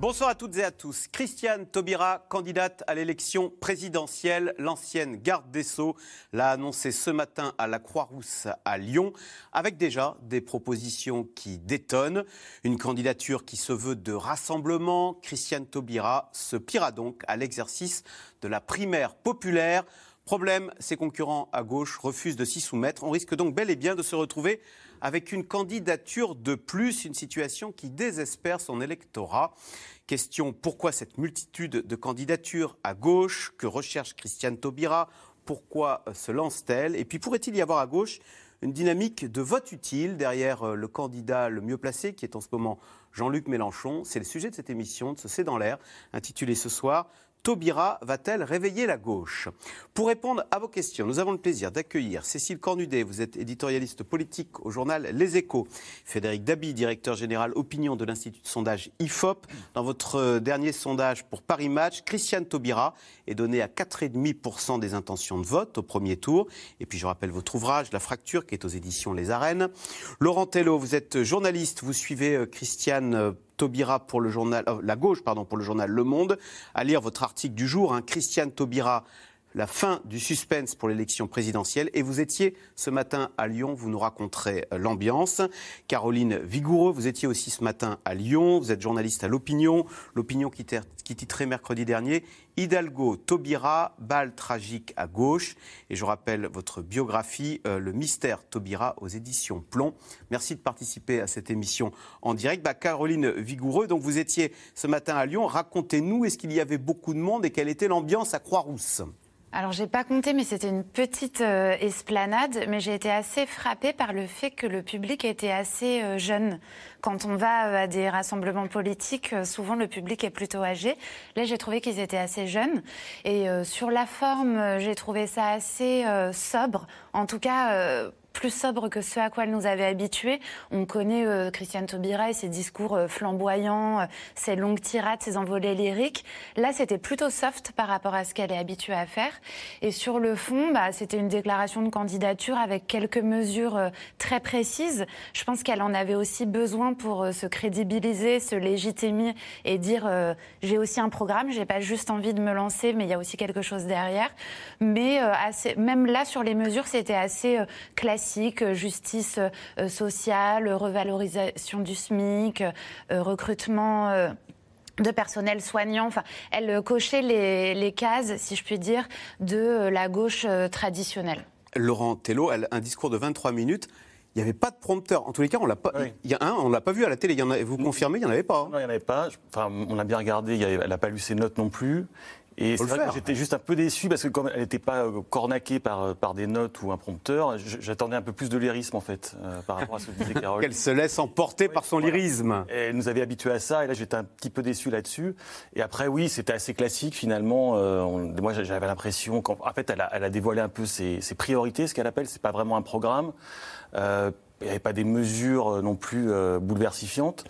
Bonsoir à toutes et à tous. Christiane Taubira, candidate à l'élection présidentielle, l'ancienne garde des Sceaux, l'a annoncé ce matin à la Croix-Rousse à Lyon, avec déjà des propositions qui détonnent. Une candidature qui se veut de rassemblement. Christiane Taubira se pliera donc à l'exercice de la primaire populaire. Problème, ses concurrents à gauche refusent de s'y soumettre. On risque donc bel et bien de se retrouver avec une candidature de plus, une situation qui désespère son électorat. Question pourquoi cette multitude de candidatures à gauche? Que recherche Christiane Taubira? Pourquoi euh, se lance-t-elle? Et puis pourrait-il y avoir à gauche une dynamique de vote utile derrière euh, le candidat le mieux placé, qui est en ce moment Jean-Luc Mélenchon? C'est le sujet de cette émission, de ce C'est dans l'air, intitulée ce soir Taubira va-t-elle réveiller la gauche? Pour répondre à vos questions, nous avons le plaisir d'accueillir Cécile Cornudet, vous êtes éditorialiste politique au journal Les Échos, Frédéric Dabi, directeur général opinion de l'Institut de sondage IFOP. Dans votre euh, dernier sondage pour Paris Match, Christiane Taubira est donnée à 4,5% des intentions de vote au premier tour. Et puis je rappelle votre ouvrage, La fracture, qui est aux éditions Les Arènes. Laurent Tello, vous êtes journaliste, vous suivez euh, Christiane euh, Taubira pour le journal, euh, la gauche pardon, pour le journal Le Monde, à lire votre article du jour, hein, Christiane Taubira, la fin du suspense pour l'élection présidentielle. Et vous étiez ce matin à Lyon, vous nous raconterez euh, l'ambiance. Caroline Vigoureux, vous étiez aussi ce matin à Lyon, vous êtes journaliste à l'Opinion, l'Opinion qui, titrait mercredi dernier Hidalgo, Taubira, balle tragique à gauche. Et je rappelle votre biographie, euh, Le mystère Taubira aux éditions Plomb. Merci de participer à cette émission en direct. Bah, Caroline Vigoureux, donc vous étiez ce matin à Lyon. Racontez-nous, est-ce qu'il y avait beaucoup de monde et quelle était l'ambiance à Croix-Rousse? Alors, j'ai pas compté, mais c'était une petite euh, esplanade. Mais j'ai été assez frappée par le fait que le public était assez euh, jeune. Quand on va euh, à des rassemblements politiques, souvent le public est plutôt âgé. Là, j'ai trouvé qu'ils étaient assez jeunes. Et sur la forme, j'ai trouvé ça assez sobre. En tout cas, plus sobre que ce à quoi elle nous avait habitués. On connaît euh, Christiane Taubira et ses discours euh, flamboyants, euh, ses longues tirades, ses envolées lyriques. Là, c'était plutôt soft par rapport à ce qu'elle est habituée à faire. Et sur le fond, bah, c'était une déclaration de candidature avec quelques mesures très précises. Je pense qu'elle en avait aussi besoin pour se crédibiliser, se légitimer et dire j'ai aussi un programme, j'ai pas juste envie de me lancer, mais il y a aussi quelque chose derrière. Mais même là, sur les mesures, c'était assez classique euh, justice euh, sociale, revalorisation du SMIC, euh, recrutement de personnel soignant. Enfin, elle cochait les, cases, si je puis dire, de la gauche traditionnelle. Laurent Tello, un discours de 23 minutes. Il n'y avait pas de prompteur. En tous les cas, on l'a pas. Il y a un, on l'a pas vu à la télé. Il y en a, vous confirmez, il n'y en avait pas. Non, il n'y en avait pas. Enfin, on a bien regardé. elle n'a pas lu ses notes non plus. Et c'est vrai que j'étais juste un peu déçu parce que comme elle n'était pas euh, cornaquée par, euh, par des notes ou un prompteur, j'attendais un peu plus de lyrisme en fait euh, par rapport à ce que disait Carole. Qu'elle se laisse emporter par son lyrisme. elle nous avait habitués à ça et là j'étais un petit peu déçu là-dessus. Et après oui, c'était assez classique finalement. moi j'avais l'impression qu'en fait elle a, elle a, dévoilé un peu ses, ses priorités, ce qu'elle appelle. C'est pas vraiment un programme. Il n'y avait pas des mesures euh, non plus euh, bouleversifiantes.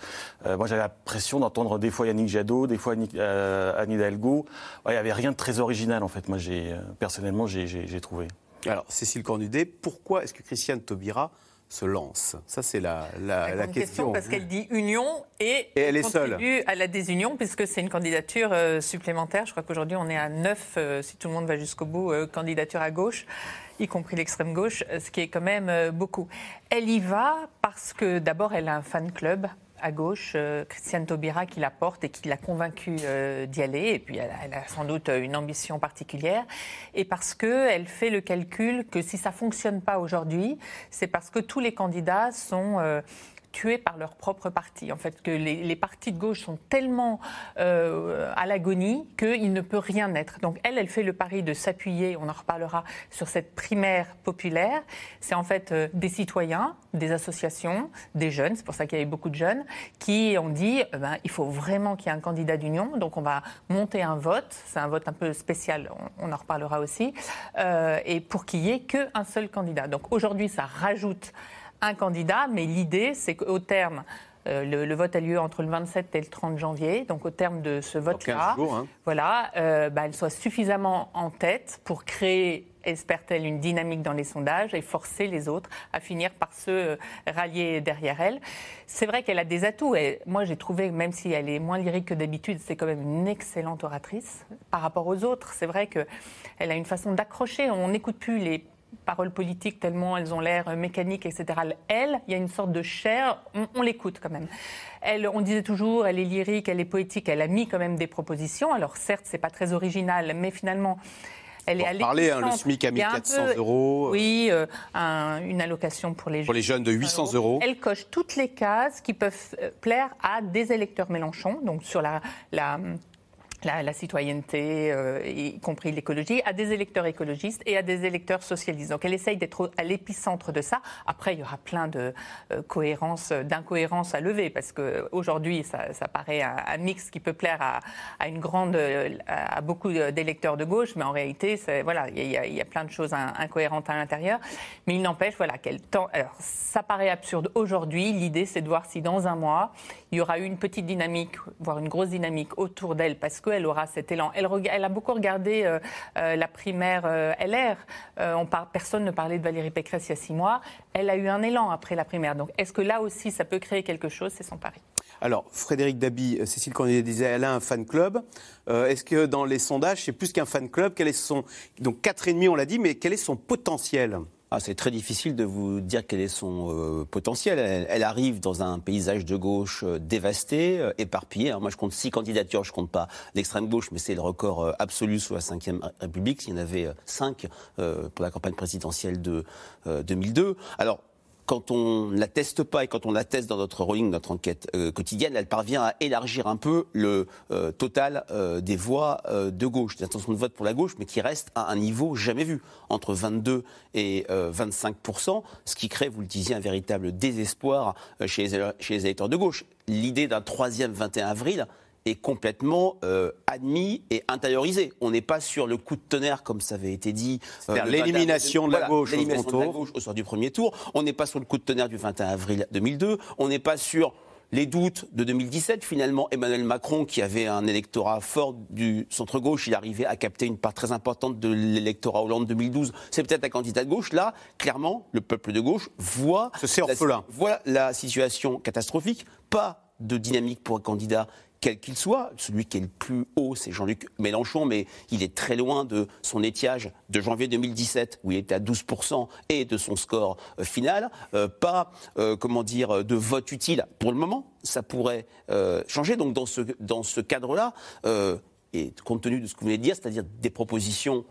Euh, moi, j'avais l'impression d'entendre des fois Yannick Jadot, des fois Anne Hidalgo. il n'y avait rien de très original, en fait. Moi, j'ai, personnellement, j'ai, trouvé. Alors, Cécile Cornudet, pourquoi est-ce que Christiane Taubira se lance Ça, c'est la, la, la question. Parce qu'elle dit union et, elle est contribue seule. à la désunion, puisque c'est une candidature supplémentaire. Je crois qu'aujourd'hui, on est à neuf, si tout le monde va jusqu'au bout, candidature à gauche y compris l'extrême gauche, ce qui est quand même euh, beaucoup. Elle y va parce que d'abord, elle a un fan club à gauche, euh, Christiane Taubira, qui la porte et qui l'a convaincue euh, d'y aller. Et puis, elle a, sans doute une ambition particulière. Et parce qu'elle fait le calcul que si ça fonctionne pas aujourd'hui, c'est parce que tous les candidats sont tués par leur propre parti. En fait, que les, partis de gauche sont tellement euh, à l'agonie qu'il ne peut rien être. Donc elle, elle fait le pari de s'appuyer, on en reparlera, sur cette primaire populaire. C'est en fait euh, des citoyens, des associations, des jeunes, c'est pour ça qu'il y avait beaucoup de jeunes, qui ont dit, eh ben, il faut vraiment qu'il y ait un candidat d'union, donc on va monter un vote, c'est un vote un peu spécial, on, en reparlera aussi, euh, et pour qu'il n'y ait qu'un seul candidat. Donc aujourd'hui, ça rajoute un candidat, mais l'idée, c'est qu'au terme Euh, le, vote a lieu entre le 27 et le 30 janvier. Donc, au terme de ce vote-là, hein. voilà, euh, bah, elle soit suffisamment en tête pour créer espère-t-elle une dynamique dans les sondages et forcer les autres à finir par se euh, rallier derrière elle. C'est vrai qu'elle a des atouts. Et moi, j'ai trouvé, même si elle est moins lyrique que d'habitude, c'est quand même une excellente oratrice par rapport aux autres. C'est vrai qu'elle a une façon d'accrocher. On n'écoute plus les paroles politiques tellement elles ont l'air mécaniques, etc. Elle, il y a une sorte de chair, on, l'écoute quand même. Elle, on disait toujours, elle est lyrique, elle est poétique, elle a mis quand même des propositions. Alors certes, c'est pas très original, mais finalement, elle est à parler, hein, le SMIC a mis 400 euros. Oui, euh, une allocation pour les jeunes. Pour les jeunes de 800 euros. Elle coche toutes les cases qui peuvent euh, plaire à des électeurs Mélenchon, donc sur la, la la, citoyenneté, euh, y compris l'écologie, à des électeurs écologistes et à des électeurs socialistes. Donc elle essaye d'être à l'épicentre de ça. Après, il y aura plein de euh, cohérences, d'incohérences à lever, parce qu'aujourd'hui, ça, ça paraît un, mix qui peut plaire à, une grande, à beaucoup d'électeurs de gauche, mais en réalité, voilà, il y, a plein de choses incohérentes à l'intérieur. Mais il n'empêche, voilà, qu'elle. Alors, ça paraît absurde aujourd'hui. L'idée, c'est de voir si dans un mois, il y aura eu une petite dynamique, voire une grosse dynamique autour d'elle, parce qu'elle aura cet élan. Elle, elle a beaucoup regardé euh, euh, la primaire euh, LR. on personne ne parlait de Valérie Pécresse il y a six mois. Elle a eu un élan après la primaire. Donc, est-ce que là aussi, ça peut créer quelque chose? C'est son pari. Alors, Frédéric Dabi, Cécile Cornet disait, elle a un fan club. Est-ce que dans les sondages, c'est plus qu'un fan club? Quel est son... Donc, 4,5, on l'a dit, mais quel est son potentiel? Ah, c'est très difficile de vous dire quel est son euh, potentiel. Elle, arrive dans un paysage de gauche euh, dévasté, euh, éparpillé. Moi, je compte six candidatures, je compte pas l'extrême gauche, mais c'est le record absolu sous la Ve République. Il y en avait cinq pour la campagne présidentielle de 2002. Alors, quand on ne la teste pas et quand on la teste dans notre rolling, notre enquête euh, quotidienne, elle parvient à élargir un peu le euh, total euh, des voix de gauche, des intentions de vote pour la gauche, mais qui reste à un niveau jamais vu, entre 22 et 25% ce qui crée, vous le disiez, un véritable désespoir chez chez les électeurs de gauche. L'idée d'un troisième 21 avril, est complètement euh, admis et intériorisé. On n'est pas sur le coup de tonnerre, comme ça avait été dit. Euh, l'élimination de, la gauche au sort du premier tour. On n'est pas sur le coup de tonnerre du 21 avril 2002. On n'est pas sur les doutes de 2017, finalement, Emmanuel Macron, qui avait un électorat fort du centre-gauche, il arrivait à capter une part très importante de l'électorat Hollande 2012. C'est peut-être un candidat de gauche. Là, clairement, le peuple de gauche voit, la, voit la situation catastrophique. Pas de dynamique pour un candidat quel qu'il soit. Celui qui est le plus haut, c'est Jean-Luc Mélenchon, mais il est très loin de son étiage de janvier 2017, où il était à 12%, et de son score euh, final. Euh, pas, euh, comment dire, de vote utile pour le moment. Ça pourrait changer. Donc, dans ce, cadre-là, et compte tenu de ce que vous venez de dire, c'est-à-dire des propositions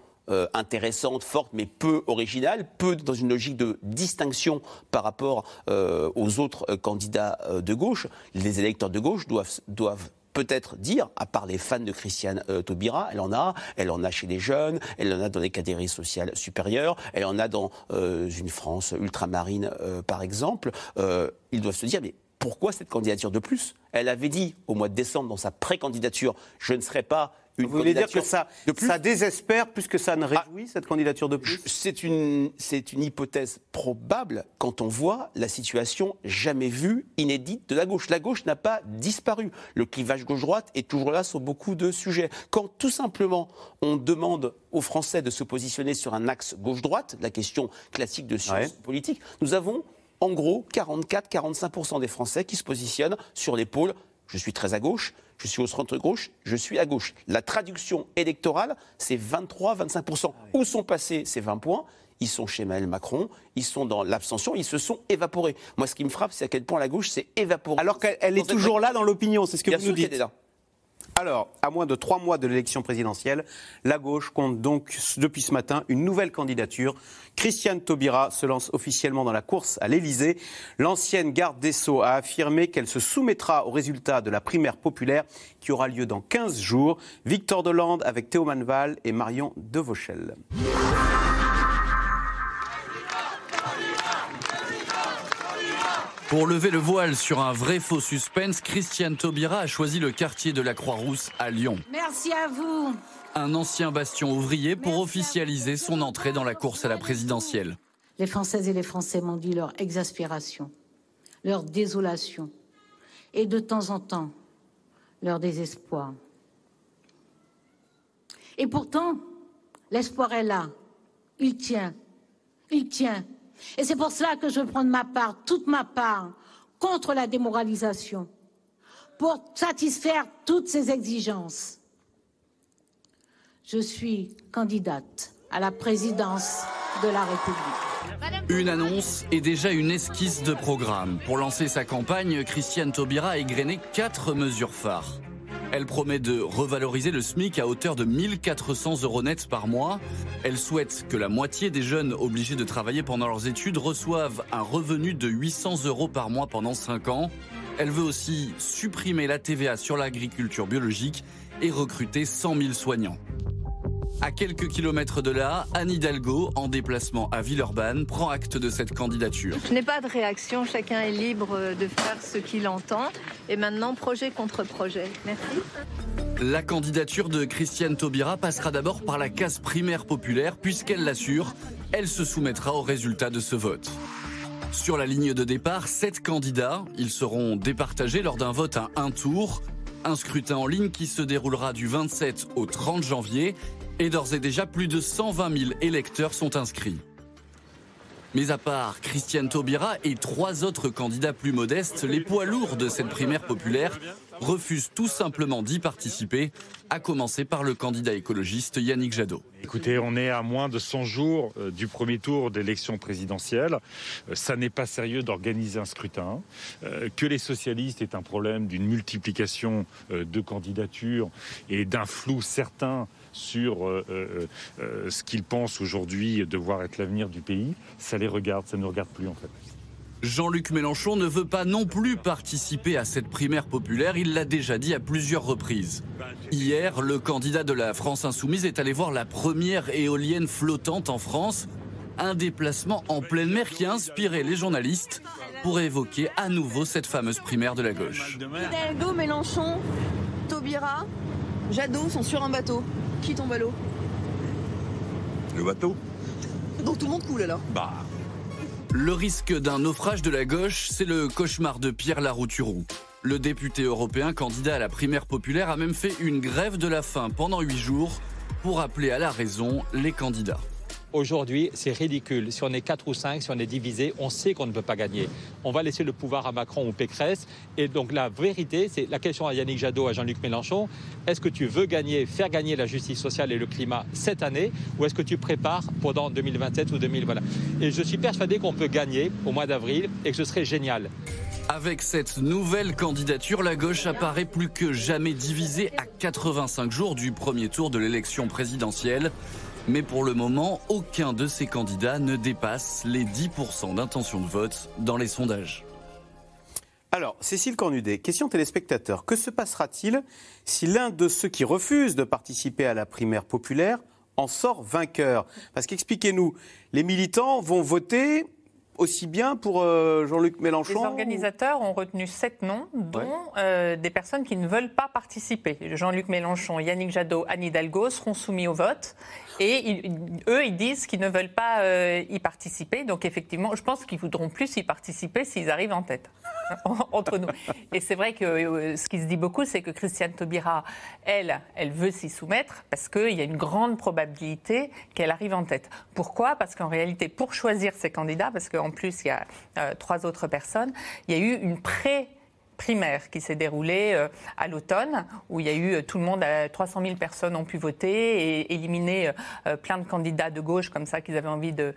intéressantes, fortes, mais peu originales, peu dans une logique de distinction par rapport aux autres candidats de gauche. Les électeurs de gauche doivent, doivent peut-être dire, à part les fans de Christiane euh, Taubira, elle en a, elle en a chez les jeunes, elle en a dans les catégories sociales supérieures, elle en a dans euh, une France ultramarine, euh, par exemple. ils doivent se dire, mais pourquoi cette candidature de plus? Elle avait dit au mois de décembre dans sa pré-candidature, je ne serai pas vous voulez dire que ça, ça désespère plus que ça ne ah, réjouit, cette candidature de plus? C'est une, une hypothèse probable quand on voit la situation jamais vue, inédite de la gauche. La gauche n'a pas disparu. Le clivage gauche-droite est toujours là sur beaucoup de sujets. Quand tout simplement on demande aux Français de se positionner sur un axe gauche-droite, la question classique de science politique, nous avons en gros 44-45% des Français qui se positionnent sur les pôles je suis très à gauche, je suis au centre-gauche, je suis à gauche. La traduction électorale, c'est 23-25%. Ah Où sont passés ces 20 points? Ils sont chez Emmanuel Macron, ils sont dans l'abstention, ils se sont évaporés. Moi, ce qui me frappe, c'est à quel point la gauche s'est évaporée. Alors qu'elle est toujours là dans l'opinion, c'est ce que vous nous dites. Alors, à moins de trois mois de l'élection présidentielle, la gauche compte donc depuis ce matin une nouvelle candidature. Christiane Taubira se lance officiellement dans la course à l'Élysée. L'ancienne garde des Sceaux a affirmé qu'elle se soumettra aux résultats de la primaire populaire qui aura lieu dans 15 jours. Victor Delande avec Théo Manval et Marion Devauchel. Pour lever le voile sur un vrai faux suspense, Christiane Taubira a choisi le quartier de la Croix-Rousse à Lyon. Merci à vous. Un ancien bastion ouvrier pour officialiser son entrée dans la course à la présidentielle. Les Françaises et les Français m'ont dit leur exaspération, leur désolation, et de temps en temps leur désespoir. Et pourtant, l'espoir est là. Il tient. Il tient. Et c'est pour cela que je prends de ma part, toute ma part, contre la démoralisation, pour satisfaire toutes ces exigences. Je suis candidate à la présidence de la République. Une annonce et déjà une esquisse de programme. Pour lancer sa campagne, Christiane Taubira a égrené quatre mesures phares. Elle promet de revaloriser le SMIC à hauteur de 1400 euros nets par mois. Elle souhaite que la moitié des jeunes obligés de travailler pendant leurs études reçoivent un revenu de 800 euros par mois pendant 5 ans. Elle veut aussi supprimer la TVA sur l'agriculture biologique et recruter 100 000 soignants. À quelques kilomètres de là, Anne Hidalgo, en déplacement à Villeurbanne, prend acte de cette candidature. Je n'ai pas de réaction, chacun est libre de faire ce qu'il entend. Et maintenant, projet contre projet. Merci. La candidature de Christiane Taubira passera d'abord par la case primaire populaire, puisqu'elle l'assure, elle se soumettra au résultat de ce vote. Sur la ligne de départ, sept candidats. Ils seront départagés lors d'un vote à un tour. Un scrutin en ligne qui se déroulera du 27 au 30 janvier et d'ores et déjà, plus de 120 000 électeurs sont inscrits. Mais à part Christiane Taubira et trois autres candidats plus modestes, les poids lourds de cette primaire populaire refusent tout simplement d'y participer, à commencer par le candidat écologiste Yannick Jadot. Écoutez, on est à moins de 100 jours euh, du premier tour d'élection présidentielle. Euh, ça n'est pas sérieux d'organiser un scrutin. Euh, que les socialistes aient un problème d'une multiplication de candidatures et d'un flou certain sur euh, euh, euh, ce qu'ils pensent aujourd'hui devoir être l'avenir du pays, ça les regarde, ça ne nous regarde plus en fait. Jean-Luc Mélenchon ne veut pas non plus participer à cette primaire populaire, il l'a déjà dit à plusieurs reprises. Hier, le candidat de la France insoumise est allé voir la première éolienne flottante en France, un déplacement en pleine mer qui a inspiré les journalistes pour évoquer à nouveau cette fameuse primaire de la gauche. Hidalgo, Mélenchon, Taubira, Jadot sont sur un bateau. Qui tombe à l'eau Le bateau. Donc tout le monde coule alors Bah. Le risque d'un naufrage de la gauche, c'est le cauchemar de Pierre Larouturou. Le député européen candidat à la primaire populaire a même fait une grève de la faim pendant huit jours pour appeler à la raison les candidats. Aujourd'hui, c'est ridicule. Si on est 4 ou 5, si on est divisé, on sait qu'on ne peut pas gagner. On va laisser le pouvoir à Macron ou Pécresse. Et donc la vérité, c'est la question à Yannick Jadot, à Jean-Luc Mélenchon. Est-ce que tu veux gagner, faire gagner la justice sociale et le climat cette année ou est-ce que tu prépares pendant 2027 ou 2000 voilà. Et je suis persuadé qu'on peut gagner au mois d'avril et que ce serait génial. Avec cette nouvelle candidature, la gauche apparaît plus que jamais divisée à 85 jours du premier tour de l'élection présidentielle. Mais pour le moment, aucun de ces candidats ne dépasse les 10% d'intention de vote dans les sondages. Alors, Cécile Cornudet, question téléspectateur. Que se passera-t-il si l'un de ceux qui refusent de participer à la primaire populaire en sort vainqueur? Parce qu'expliquez-nous, les militants vont voter aussi bien pour euh, Jean-Luc Mélenchon Les organisateurs ont retenu sept noms, dont euh, des personnes qui ne veulent pas participer. Jean-Luc Mélenchon, Yannick Jadot, Anne Hidalgo seront soumis au vote. Et eux, ils disent qu'ils ne veulent pas euh, y participer. Donc effectivement, je pense qu'ils voudront plus y participer s'ils arrivent en tête entre nous. Et c'est vrai que euh, ce qui se dit beaucoup, c'est que Christiane Taubira, elle, elle veut s'y soumettre parce qu'il y a une grande probabilité qu'elle arrive en tête. Pourquoi? Parce qu'en réalité, pour choisir ses candidats, parce qu'en plus il y a euh, trois autres personnes, il y a eu une pré primaire qui s'est déroulée euh, à l'automne, où il y a eu euh, tout le monde, 300 euh, 000 personnes ont pu voter et éliminer plein de candidats de gauche comme ça qu'ils avaient envie de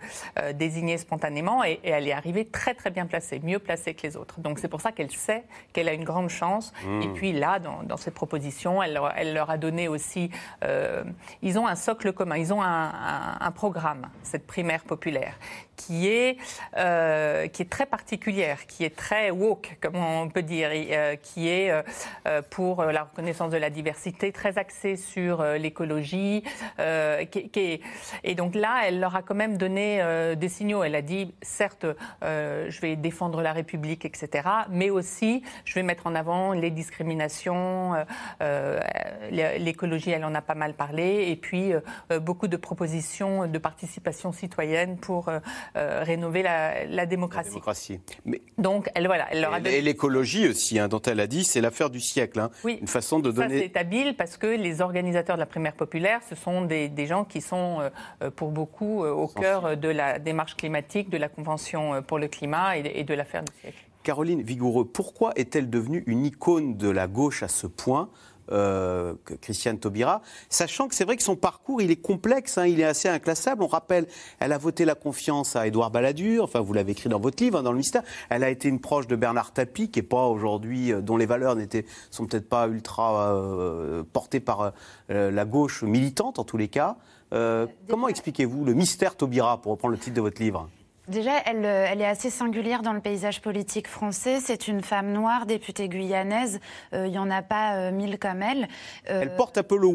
désigner spontanément. Et, elle est arrivée très très bien placée, mieux placée que les autres. Donc c'est pour ça qu'elle sait qu'elle a une grande chance. Mmh. Et puis là, dans, ses propositions, elle, elle, leur a donné aussi, ils ont un socle commun, ils ont un, un programme, cette primaire populaire qui est, euh, qui est très particulière, qui est très woke, comme on peut dire, euh, qui est euh, pour la reconnaissance de la diversité, très axée sur l'écologie. et donc là, elle leur a quand même donné des signaux. Elle a dit, certes, je vais défendre la République, etc., mais aussi, je vais mettre en avant les discriminations. L'écologie, elle en a pas mal parlé. Et puis, beaucoup de propositions de participation citoyenne pour rénover la, démocratie. démocratie. Mais... Donc, elle, voilà, elle leur a Et l'écologie aussi, hein, dont elle a dit, c'est l'affaire du siècle. Hein. Oui. Une façon de donner. Ça, c'est habile parce que les organisateurs de la primaire populaire, ce sont des, gens qui sont, pour beaucoup, au cœur de la démarche climatique, de la Convention pour le climat et, et de l'affaire du siècle. Caroline Vigoureux, pourquoi est-elle devenue une icône de la gauche à ce point? Euh, Christiane Taubira, sachant que c'est vrai que son parcours, il est complexe, hein, il est assez inclassable. On rappelle, elle a voté la confiance à Édouard Balladur, enfin vous l'avez écrit dans votre livre, hein, dans le mystère. Elle a été une proche de Bernard Tapie, qui est pas aujourd'hui, euh, dont les valeurs n'étaient, sont peut-être pas ultra euh, portées par la gauche militante en tous les cas. comment expliquez-vous le mystère Taubira, pour reprendre le titre de votre livre? Déjà, elle, elle, est assez singulière dans le paysage politique français. C'est une femme noire, députée guyanaise. Il n'y en a pas mille comme elle. Elle porte un peu le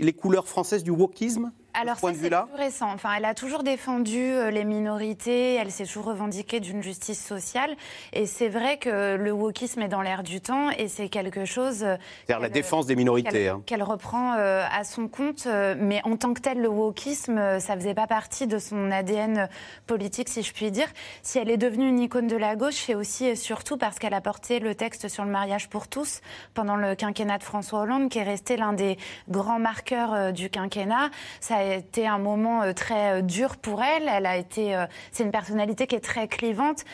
les couleurs françaises du wokisme? Alors, c'est plus récent. Enfin, elle a toujours défendu euh, les minorités, elle s'est toujours revendiquée d'une justice sociale. Et c'est vrai que le wokisme est dans l'air du temps et c'est quelque chose. Euh, C'est-à-dire la défense des minorités. Qu'elle hein. reprend euh, à son compte. mais en tant que tel, le wokisme, ça faisait pas partie de son ADN politique, si je puis dire. Si elle est devenue une icône de la gauche, c'est aussi et surtout parce qu'elle a porté le texte sur le mariage pour tous pendant le quinquennat de François Hollande, qui est resté l'un des grands marqueurs du quinquennat. Ça été un moment euh, très euh, dur pour elle. Elle a été, euh, c'est une personnalité qui est très clivante.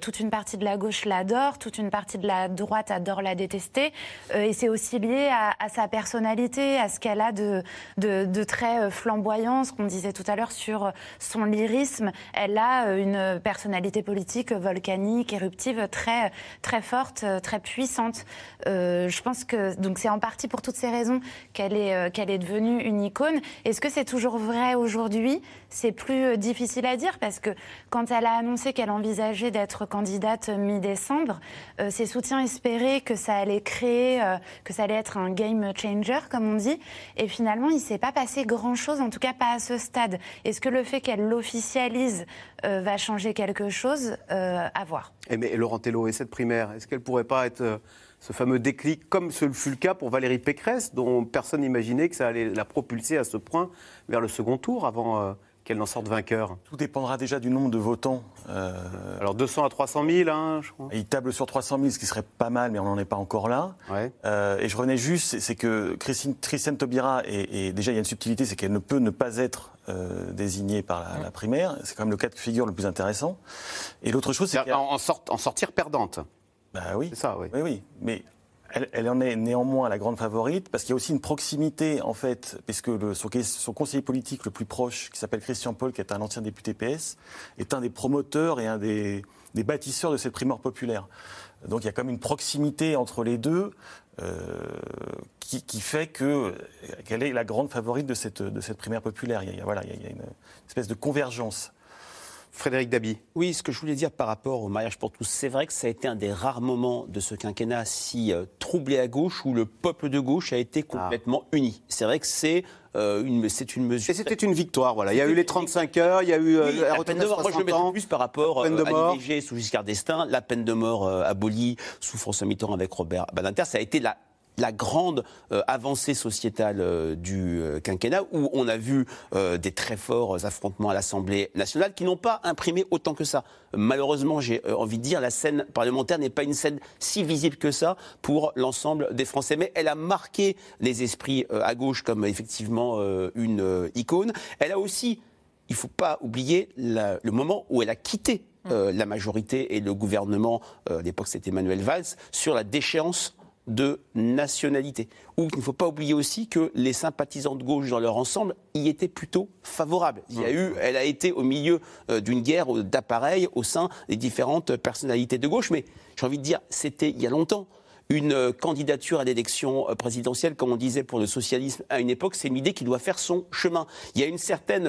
toute une partie de la gauche l'adore, toute une partie de la droite adore la détester. et c'est aussi lié à, sa personnalité, à ce qu'elle a de, de, très flamboyant, ce qu'on disait tout à l'heure sur son lyrisme. Elle a une personnalité politique volcanique, éruptive, très, très forte, très puissante. je pense que donc c'est en partie pour toutes ces raisons qu'elle est, qu'elle est devenue une icône. Est-ce que c'est toujours vrai aujourd'hui, c'est plus euh, difficile à dire parce que quand elle a annoncé qu'elle envisageait d'être candidate mi-décembre, euh, ses soutiens espéraient que ça allait créer, euh, que ça allait être un game changer, comme on dit. Et finalement, il ne s'est pas passé grand-chose, en tout cas pas à ce stade. Est-ce que le fait qu'elle l'officialise va changer quelque chose À voir? Et eh, mais Laurent Tello, et cette primaire, est-ce qu'elle pourrait pas être ce fameux déclic, comme ce fut le cas pour Valérie Pécresse, dont personne n'imaginait que ça allait la propulser à ce point vers le second tour avant euh, qu'elle n'en sorte vainqueur Tout dépendra déjà du nombre de votants. Euh, Alors 200 à 300 000, hein, je crois. Il table sur 300 000, ce qui serait pas mal, mais on n'en est pas encore là. Euh, et je revenais juste, c'est que Christine, Christiane Taubira, et, déjà il y a une subtilité, c'est qu'elle ne peut ne pas être désignée par la, primaire. C'est quand même le cas de figure le plus intéressant. Et l'autre chose, c'est en, en sortir perdante. Bah oui. C'est ça, oui. Oui, oui. Mais elle, en est néanmoins la grande favorite parce qu'il y a aussi une proximité, en fait, puisque le, son, conseiller politique le plus proche, qui s'appelle Christian Paul, qui est un ancien député PS, est un des promoteurs et un des, bâtisseurs de cette primaire populaire. Donc il y a comme une proximité entre les deux euh, qui, fait qu'elle est la grande favorite de cette, de cette primaire populaire. Il y a, voilà, il y a une espèce de convergence. Frédéric Dabi. Oui, ce que je voulais dire par rapport au mariage pour tous, c'est vrai que ça a été un des rares moments de ce quinquennat si euh, troublé à gauche où le peuple de gauche a été complètement uni. C'est vrai que c'est euh, une, c'est une mesure. Et c'était une victoire, voilà. Il y a eu les 35 heures, il y a eu euh, la, peine de mort. Moi, je le mets plus par rapport à l'IVG sous Giscard d'Estaing, la peine de mort abolie sous François Mitterrand avec Robert Badinter. Ça a été la la grande euh, avancée sociétale euh, du euh, quinquennat, où on a vu des très forts affrontements à l'Assemblée nationale qui n'ont pas imprimé autant que ça. Malheureusement, j'ai envie de dire, la scène parlementaire n'est pas une scène si visible que ça pour l'ensemble des Français. Mais elle a marqué les esprits à gauche comme effectivement une icône. Elle a aussi, il ne faut pas oublier le moment où elle a quitté la majorité et le gouvernement, à l'époque c'était Emmanuel Valls, sur la déchéance de nationalité. Ou il ne faut pas oublier aussi que les sympathisants de gauche dans leur ensemble y étaient plutôt favorables. Il y a eu, elle a été au milieu euh, d'une guerre d'appareils au sein des différentes personnalités de gauche, mais j'ai envie de dire, c'était il y a longtemps. Une euh, candidature à l'élection euh, présidentielle, comme on disait pour le socialisme à une époque, c'est une idée qui doit faire son chemin. Il y a une certaine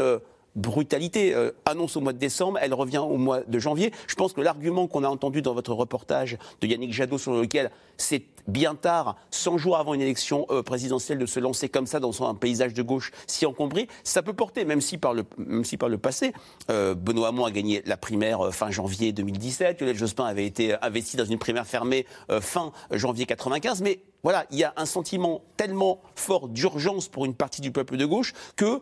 brutalité. Euh, annonce au mois de décembre, elle revient au mois de janvier. Je pense que l'argument qu'on a entendu dans votre reportage de Yannick Jadot sur lequel c'est bien tard, 100 jours avant une élection euh, présidentielle, de se lancer comme ça dans un paysage de gauche si encombré, ça peut porter, même si par le, même passé, euh, Benoît Hamon a gagné la primaire fin janvier 2017, Lionel Jospin avait été investi dans une primaire fermée fin janvier 95, mais voilà, il y a un sentiment tellement fort d'urgence pour une partie du peuple de gauche que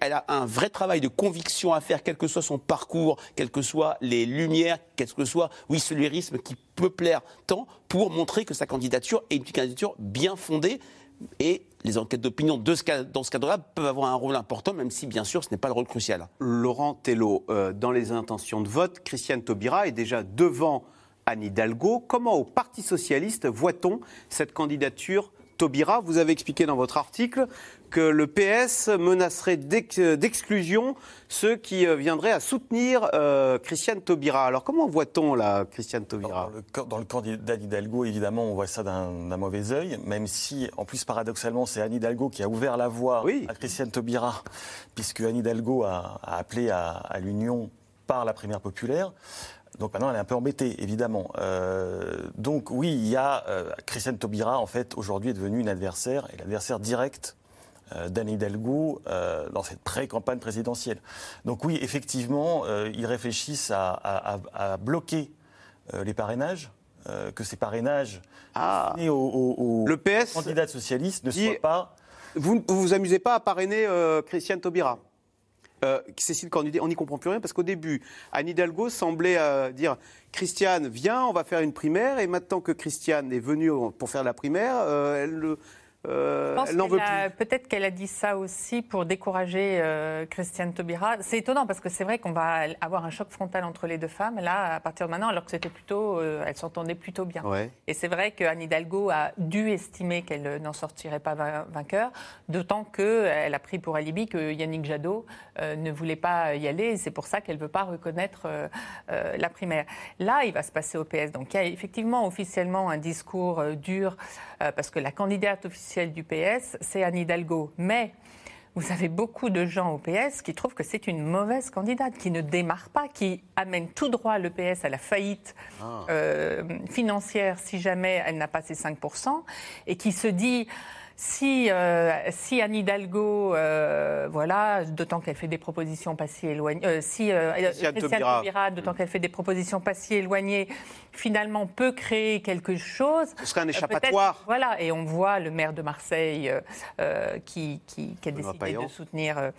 elle a un vrai travail de conviction à faire, quel que soit son parcours, quelles que soient les lumières, quel que soit, oui, ce lyrisme qui peut plaire tant, pour montrer que sa candidature est une candidature bien fondée. Et les enquêtes d'opinion dans ce cadre-là peuvent avoir un rôle important, même si, bien sûr, ce n'est pas le rôle crucial. Laurent Tello, euh, dans les intentions de vote, Christiane Taubira est déjà devant Anne Hidalgo. Comment au Parti socialiste voit-on cette candidature Taubira Vous avez expliqué dans votre article que le PS menacerait d'ex- d'exclusion ceux qui euh, viendraient à soutenir euh, Christiane Taubira. Alors comment voit-on la Christiane Taubira? Dans le, ca- dans le candidat d'Hidalgo, évidemment, on voit ça d'un mauvais œil, même si, en plus, paradoxalement, c'est Anne Hidalgo qui a ouvert la voie à Christiane Taubira, puisque Anne Hidalgo a, a appelé à, à l'union par la primaire populaire. Donc maintenant, elle est un peu embêtée, évidemment. Euh, donc oui, il y a euh, Christiane Taubira, en fait, aujourd'hui est devenue une adversaire, et l'adversaire direct d'Anne Hidalgo euh, dans cette pré-campagne présidentielle. Donc oui, effectivement, euh, ils réfléchissent à, à- à- à bloquer euh, les parrainages, euh, que ces parrainages destinés aux, aux- aux Le PS candidats socialistes ne soient pas... Vous ne vous, amusez pas à parrainer euh, Christiane Taubira Euh, Cécile Cornudet, on n'y comprend plus rien parce qu'au début, Anne Hidalgo semblait euh, dire Christiane, viens, on va faire une primaire. Et maintenant que Christiane est venue pour faire la primaire, euh, elle, le- euh. Peut-être qu'elle a dit ça aussi pour décourager euh, Christiane Taubira. C'est étonnant parce que c'est vrai qu'on va avoir un choc frontal entre les deux femmes là à partir de maintenant, alors que c'était plutôt, euh, elles s'entendaient plutôt bien. Ouais. Et c'est vrai qu'Anne Hidalgo a dû estimer qu'elle euh, n'en sortirait pas vain- vainqueur, d'autant qu'elle a pris pour alibi que Yannick Jadot euh, ne voulait pas y aller. et C'est pour ça qu'elle ne veut pas reconnaître euh, euh, la primaire. Là, il va se passer au PS. Donc il y a effectivement officiellement un discours euh, dur, euh, parce que la candidate officielle du PS, c'est Anne Hidalgo. Mais vous avez beaucoup de gens au PS qui trouvent que c'est une mauvaise candidate, qui ne démarre pas, qui amène tout droit le PS à la faillite Ah. euh, financière si jamais elle n'a pas ses 5%, et qui se dit... Si, euh, si Anne Hidalgo, euh, voilà, d'autant qu'elle fait des propositions pas si éloignées, euh, si euh. Taubira, d'autant qu'elle fait des propositions pas si éloignées, finalement peut créer quelque chose. Ce serait un Euh, échappatoire. Voilà, et on voit le maire de Marseille euh, qui, qui, qui a décidé de soutenir.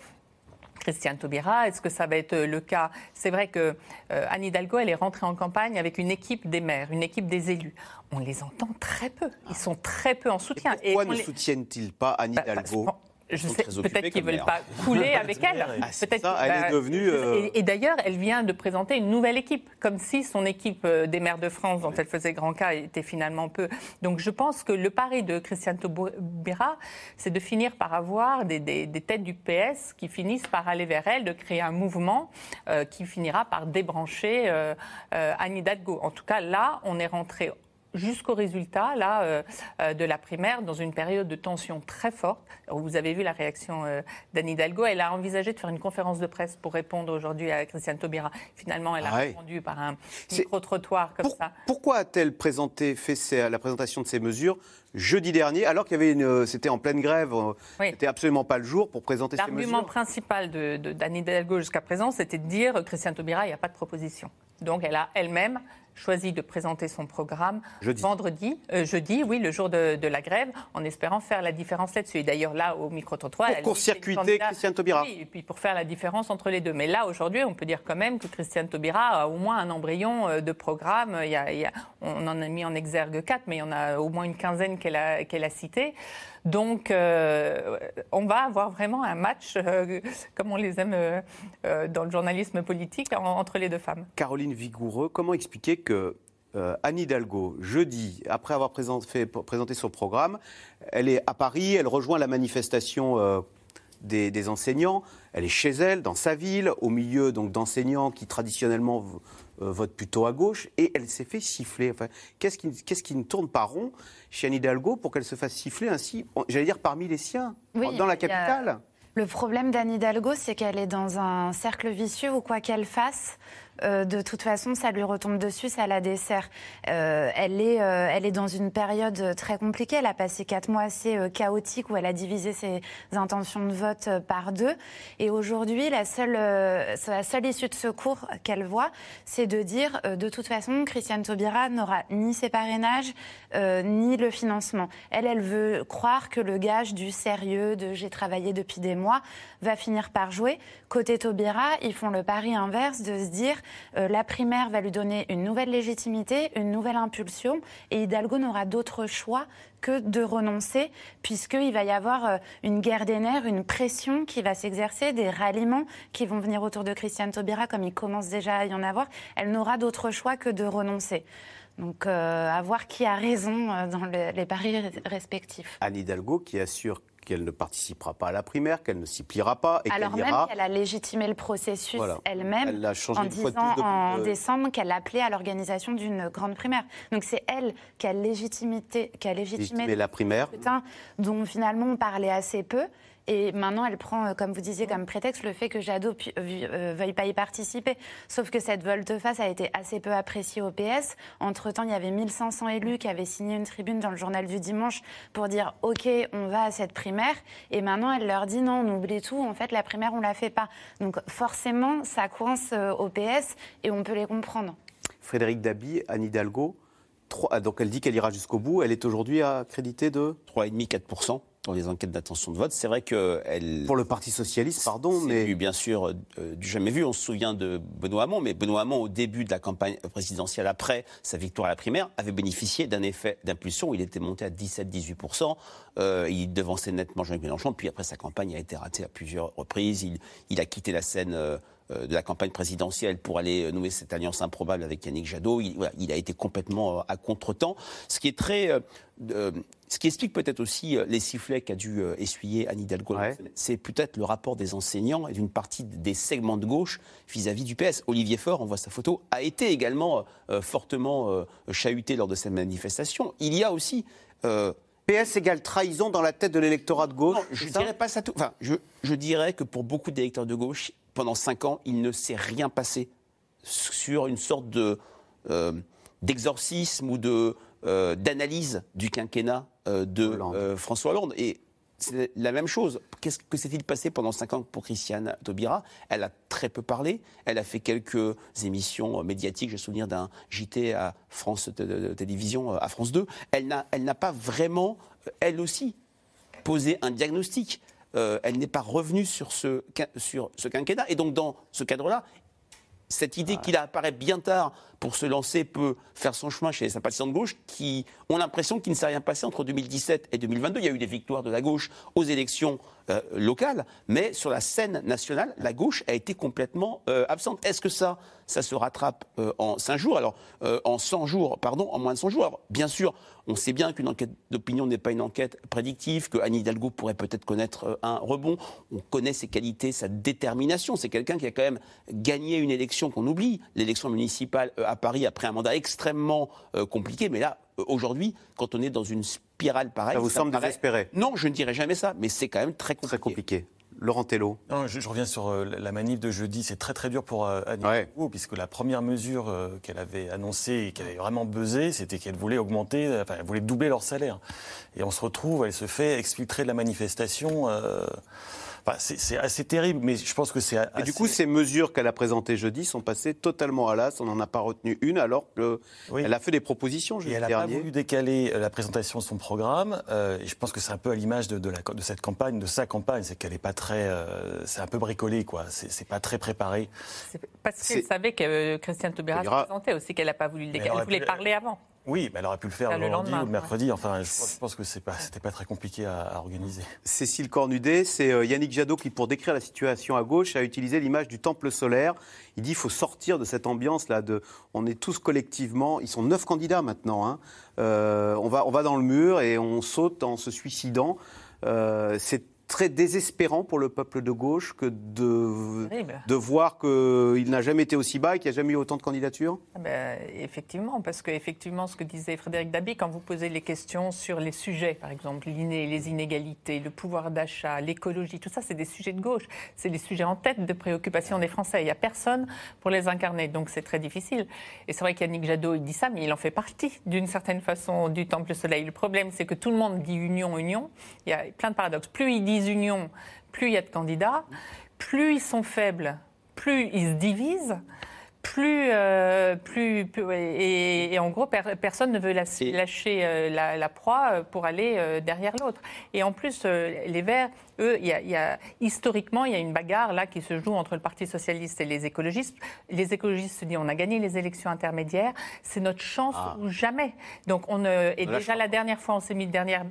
Euh, Christiane Taubira, est-ce que ça va être le cas? C'est vrai que euh, Anne Hidalgo, elle est rentrée en campagne avec une équipe des maires, une équipe des élus. On les entend très peu. Ils sont très peu en soutien. Pourquoi ne les- soutiennent-ils pas Anne Bah, Hidalgo? Je sais, peut-être qu'ils comme veulent pas couler avec elle. Ah, Peut-être ça, elle est bah, devenue, euh, Et, et d'ailleurs, elle vient de présenter une nouvelle équipe, comme si son équipe euh, des maires de France, dont elle faisait grand cas, était finalement peu. Donc, je pense que le pari de Christiane Taubira, c'est de finir par avoir des, des- des têtes du PS qui finissent par aller vers elle, de créer un mouvement euh, qui finira par débrancher euh, euh, Anne Hidalgo. En tout cas, là, on est rentré jusqu'au résultat là, euh, euh, de la primaire dans une période de tension très forte. Vous avez vu la réaction euh, d'Anne Hidalgo. Elle a envisagé de faire une conférence de presse pour répondre aujourd'hui à Christiane Taubira. Finalement, elle a Ah ouais. répondu par un micro-trottoir comme ça. Pourquoi a-t-elle présenté, fait ses- la présentation de ces mesures jeudi dernier, alors qu'il y avait une, c'était en pleine grève, euh, Oui. c'était absolument pas le jour pour présenter ces L'argument mesures? principal de, de- d'Anne Hidalgo jusqu'à présent, c'était de dire euh, Christiane Taubira, il n'y a pas de proposition. Donc elle a elle-même choisi de présenter son programme Jeudi. vendredi, euh, jeudi, oui, le jour de, de la grève, en espérant faire la différence là-dessus. Et d'ailleurs, là, au micro-trottoir... Pour court-circuiter Christiane Taubira. Oui, et puis pour faire la différence entre les deux. Mais là, aujourd'hui, on peut dire quand même que Christiane Taubira a au moins un embryon euh, de programme. Il y a- il y a- on en a mis en exergue quatre, mais il y en a au moins une quinzaine qu'elle a, qu'elle a citées. Donc, euh, on va avoir vraiment un match, euh, comme on les aime euh, dans le journalisme politique, en- entre les deux femmes. Caroline Vigoureux, comment expliquer que Anne Hidalgo, jeudi, après avoir fait- présenté son programme, elle est à Paris, elle rejoint la manifestation des, des enseignants, elle est chez elle, dans sa ville, au milieu donc d'enseignants qui traditionnellement euh, votent plutôt à gauche, et elle s'est fait siffler. Enfin, qu'est-ce qui, qu'est-ce qui ne tourne pas rond chez Anne Hidalgo pour qu'elle se fasse siffler ainsi, j'allais dire parmi les siens, Oui, dans la capitale? Le problème d'Anne Hidalgo, c'est qu'elle est dans un cercle vicieux où quoi qu'elle fasse, euh, de toute façon, ça lui retombe dessus, ça la dessert. Euh, elle, est, euh, elle est dans une période très compliquée. Elle a passé quatre mois assez chaotiques où elle a divisé ses intentions de vote par deux. Et aujourd'hui, la seule, la seule issue de secours qu'elle voit, c'est de dire, de toute façon, Christiane Taubira n'aura ni ses parrainages, ni le financement. Elle, elle veut croire que le gage du sérieux, de j'ai travaillé depuis des mois, va finir par jouer. Côté Taubira, ils font le pari inverse de se dire la primaire va lui donner une nouvelle légitimité, une nouvelle impulsion, et Hidalgo n'aura d'autre choix que de renoncer, puisqu'il va y avoir euh, une guerre des nerfs, une pression qui va s'exercer, des ralliements qui vont venir autour de Christiane Taubira, comme il commence déjà à y en avoir. Elle n'aura d'autre choix que de renoncer. Donc, euh, à voir qui a raison dans les paris respectifs. Anne Hidalgo qui assure qu'elle ne participera pas à la primaire, qu'elle ne s'y pliera pas. Et Alors même qu'elle a légitimé le processus elle-même en disant en décembre qu'elle appelait à l'organisation d'une grande primaire. Donc c'est elle qui a, légitimité, qui a légitimé, la primaire, dont finalement on parlait assez peu. Et maintenant, elle prend, euh, comme vous disiez, comme prétexte le fait que Jadot ne euh, veuille pas y participer. Sauf que cette volte-face a été assez peu appréciée au PS. Entre-temps, il y avait 1500 élus qui avaient signé une tribune dans le journal du dimanche pour dire OK, on va à cette primaire. Et maintenant, elle leur dit non, on oublie tout. En fait, la primaire, on la fait pas. Donc forcément, ça coince euh, au PS et on peut les comprendre. Frédéric Dabi, Anne Hidalgo, ah, donc elle dit qu'elle ira jusqu'au bout. Elle est aujourd'hui accréditée de 3,5-4% les enquêtes d'intention de vote. C'est vrai qu'elle. Pour le Parti Socialiste, pardon, mais. Du, bien sûr, euh, du jamais vu. On se souvient de Benoît Hamon, mais Benoît Hamon, au début de la campagne présidentielle, après sa victoire à la primaire, avait bénéficié d'un effet d'impulsion. Il était monté à 17-18%. Euh, il devançait nettement Jean-Luc Mélenchon. Puis après, sa campagne a été ratée à plusieurs reprises. Il, il a quitté la scène. Euh, de la campagne présidentielle pour aller nouer cette alliance improbable avec Yannick Jadot. Il, a été complètement euh, à contre-temps. Ce qui est très. Euh, ce qui explique peut-être aussi les sifflets qu'a dû essuyer Anne Hidalgo, c'est peut-être le rapport des enseignants et d'une partie des segments de gauche vis-à-vis du PS. Olivier Faure, on voit sa photo, a été également fortement chahuté lors de cette manifestation. Il y a aussi PS égale trahison dans la tête de l'électorat de gauche Je ne dirais pas ça tout. Enfin, je, je, dirais que pour beaucoup d'électeurs de gauche, pendant cinq ans, il ne s'est rien passé sur une sorte de euh, d'exorcisme ou de euh, d'analyse du quinquennat euh, de François Hollande. Et c'est la même chose. Qu'est-ce que s'est-il passé pendant cinq ans pour Christiane Taubira? Elle a très peu parlé. Elle a fait quelques émissions médiatiques. J'ai souvenir d'un JT à France Télévisions, à France 2. Elle n'a pas vraiment, elle aussi, posé un diagnostic. Euh, elle n'est pas revenue sur ce, sur ce quinquennat. Et donc, dans ce cadre-là, cette idée qu'il apparaît bien tard pour se lancer peut faire son chemin chez les sympathisants de gauche qui ont l'impression qu'il ne s'est rien passé entre 2017 et 2022. Il y a eu des victoires de la gauche aux élections euh, locales, mais sur la scène nationale, la gauche a été complètement euh, absente. Est-ce que ça, ça se rattrape en 5 jours? Alors, en 100 jours, pardon, en moins de 100 jours. Bien sûr, on sait bien qu'une enquête d'opinion n'est pas une enquête prédictive, que Anne Hidalgo pourrait peut-être connaître euh, un rebond. On connaît ses qualités, sa détermination. C'est quelqu'un qui a quand même gagné une élection qu'on oublie, l'élection municipale euh, à Paris après un mandat extrêmement euh, compliqué. Mais là, aujourd'hui, quand on est dans une spirale pareille. Ça vous semble désespéré Non, je ne dirais jamais ça, mais c'est quand même très compliqué. Très compliqué. Laurent Tello. Non, je, reviens sur euh, la manif de jeudi. C'est très très dur pour euh, Annie puisque la première mesure euh, qu'elle avait annoncée et qu'elle avait vraiment buzzé, c'était qu'elle voulait augmenter, enfin, elle voulait doubler leur salaire. Et on se retrouve, elle se fait exfiltrer de la manifestation c'est assez terrible, mais je pense que c'est. Et du coup, ces mesures qu'elle a présentées jeudi sont passées totalement à l'as. On n'en a pas retenu une, alors qu'elle a fait des propositions jeudi et elle n'a pas voulu décaler euh, la présentation de son programme. Euh, et je pense que c'est un peu à l'image de, de, cette campagne, de sa campagne, c'est qu'elle n'est pas très. Euh, c'est un peu bricolé, quoi. C'est pas très préparé. Parce qu'elle savait que Christiane Taubira se présentait aussi, qu'elle n'a pas voulu le décaler. Elle voulait parler avant. Oui, mais elle aurait pu le faire le, lundi ou le mercredi. Enfin, je, pense que ce n'était pas, très compliqué à, organiser. Cécile Cornudet, c'est euh, Yannick Jadot qui, pour décrire la situation à gauche, a utilisé l'image du temple solaire. Il dit qu'il faut sortir de cette ambiance-là. De, on est tous collectivement. Ils sont neuf candidats maintenant. Hein. Euh, on, va, on va dans le mur et on saute en se suicidant. Euh, c'est très désespérant pour le peuple de gauche que de, de voir qu'il n'a jamais été aussi bas et qu'il n'y a jamais eu autant de candidatures Ah ben, effectivement, parce que effectivement, ce que disait Frédéric Dabi, quand vous posez les questions sur les sujets, par exemple les inégalités, le pouvoir d'achat, l'écologie, tout ça, c'est des sujets de gauche. C'est des sujets en tête de préoccupation des Français. Il n'y a personne pour les incarner, donc c'est très difficile. Et c'est vrai qu'Yannick Jadot, il dit ça, mais il en fait partie d'une certaine façon du Temple Soleil. Le problème, c'est que tout le monde dit union, union. Il y a plein de paradoxes. Plus ils disent plus il y a de candidats. Plus ils sont faibles, plus ils se divisent plus, euh, plus, plus- et, et en gros, per- personne ne veut lâcher euh, la, la proie euh, pour aller euh, derrière l'autre. Et en plus, les Verts, eux, y a, y a- historiquement, il y a une bagarre là qui se joue entre le Parti socialiste et les écologistes. Les écologistes se disent on a gagné les élections intermédiaires, c'est notre chance ou jamais. Donc on et déjà la dernière fois, on s'est mis derrière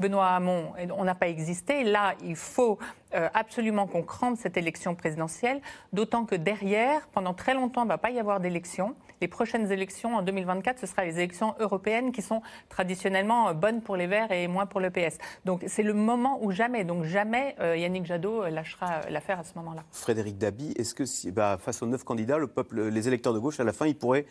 Benoît Hamon, on n'a pas existé. Là, il faut euh, absolument qu'on crante cette élection présidentielle, d'autant que derrière, pendant très longtemps, il ne va pas y avoir d'élection. Les prochaines élections en 2024, ce sera les élections européennes qui sont traditionnellement euh, bonnes pour les Verts et moins pour le PS. Donc c'est le moment où jamais, donc jamais euh, Yannick Jadot lâchera l'affaire à ce moment-là. Frédéric Dabi, est-ce que si- bah, face aux neuf candidats, le peuple, les électeurs de gauche, à la fin, ils pourraient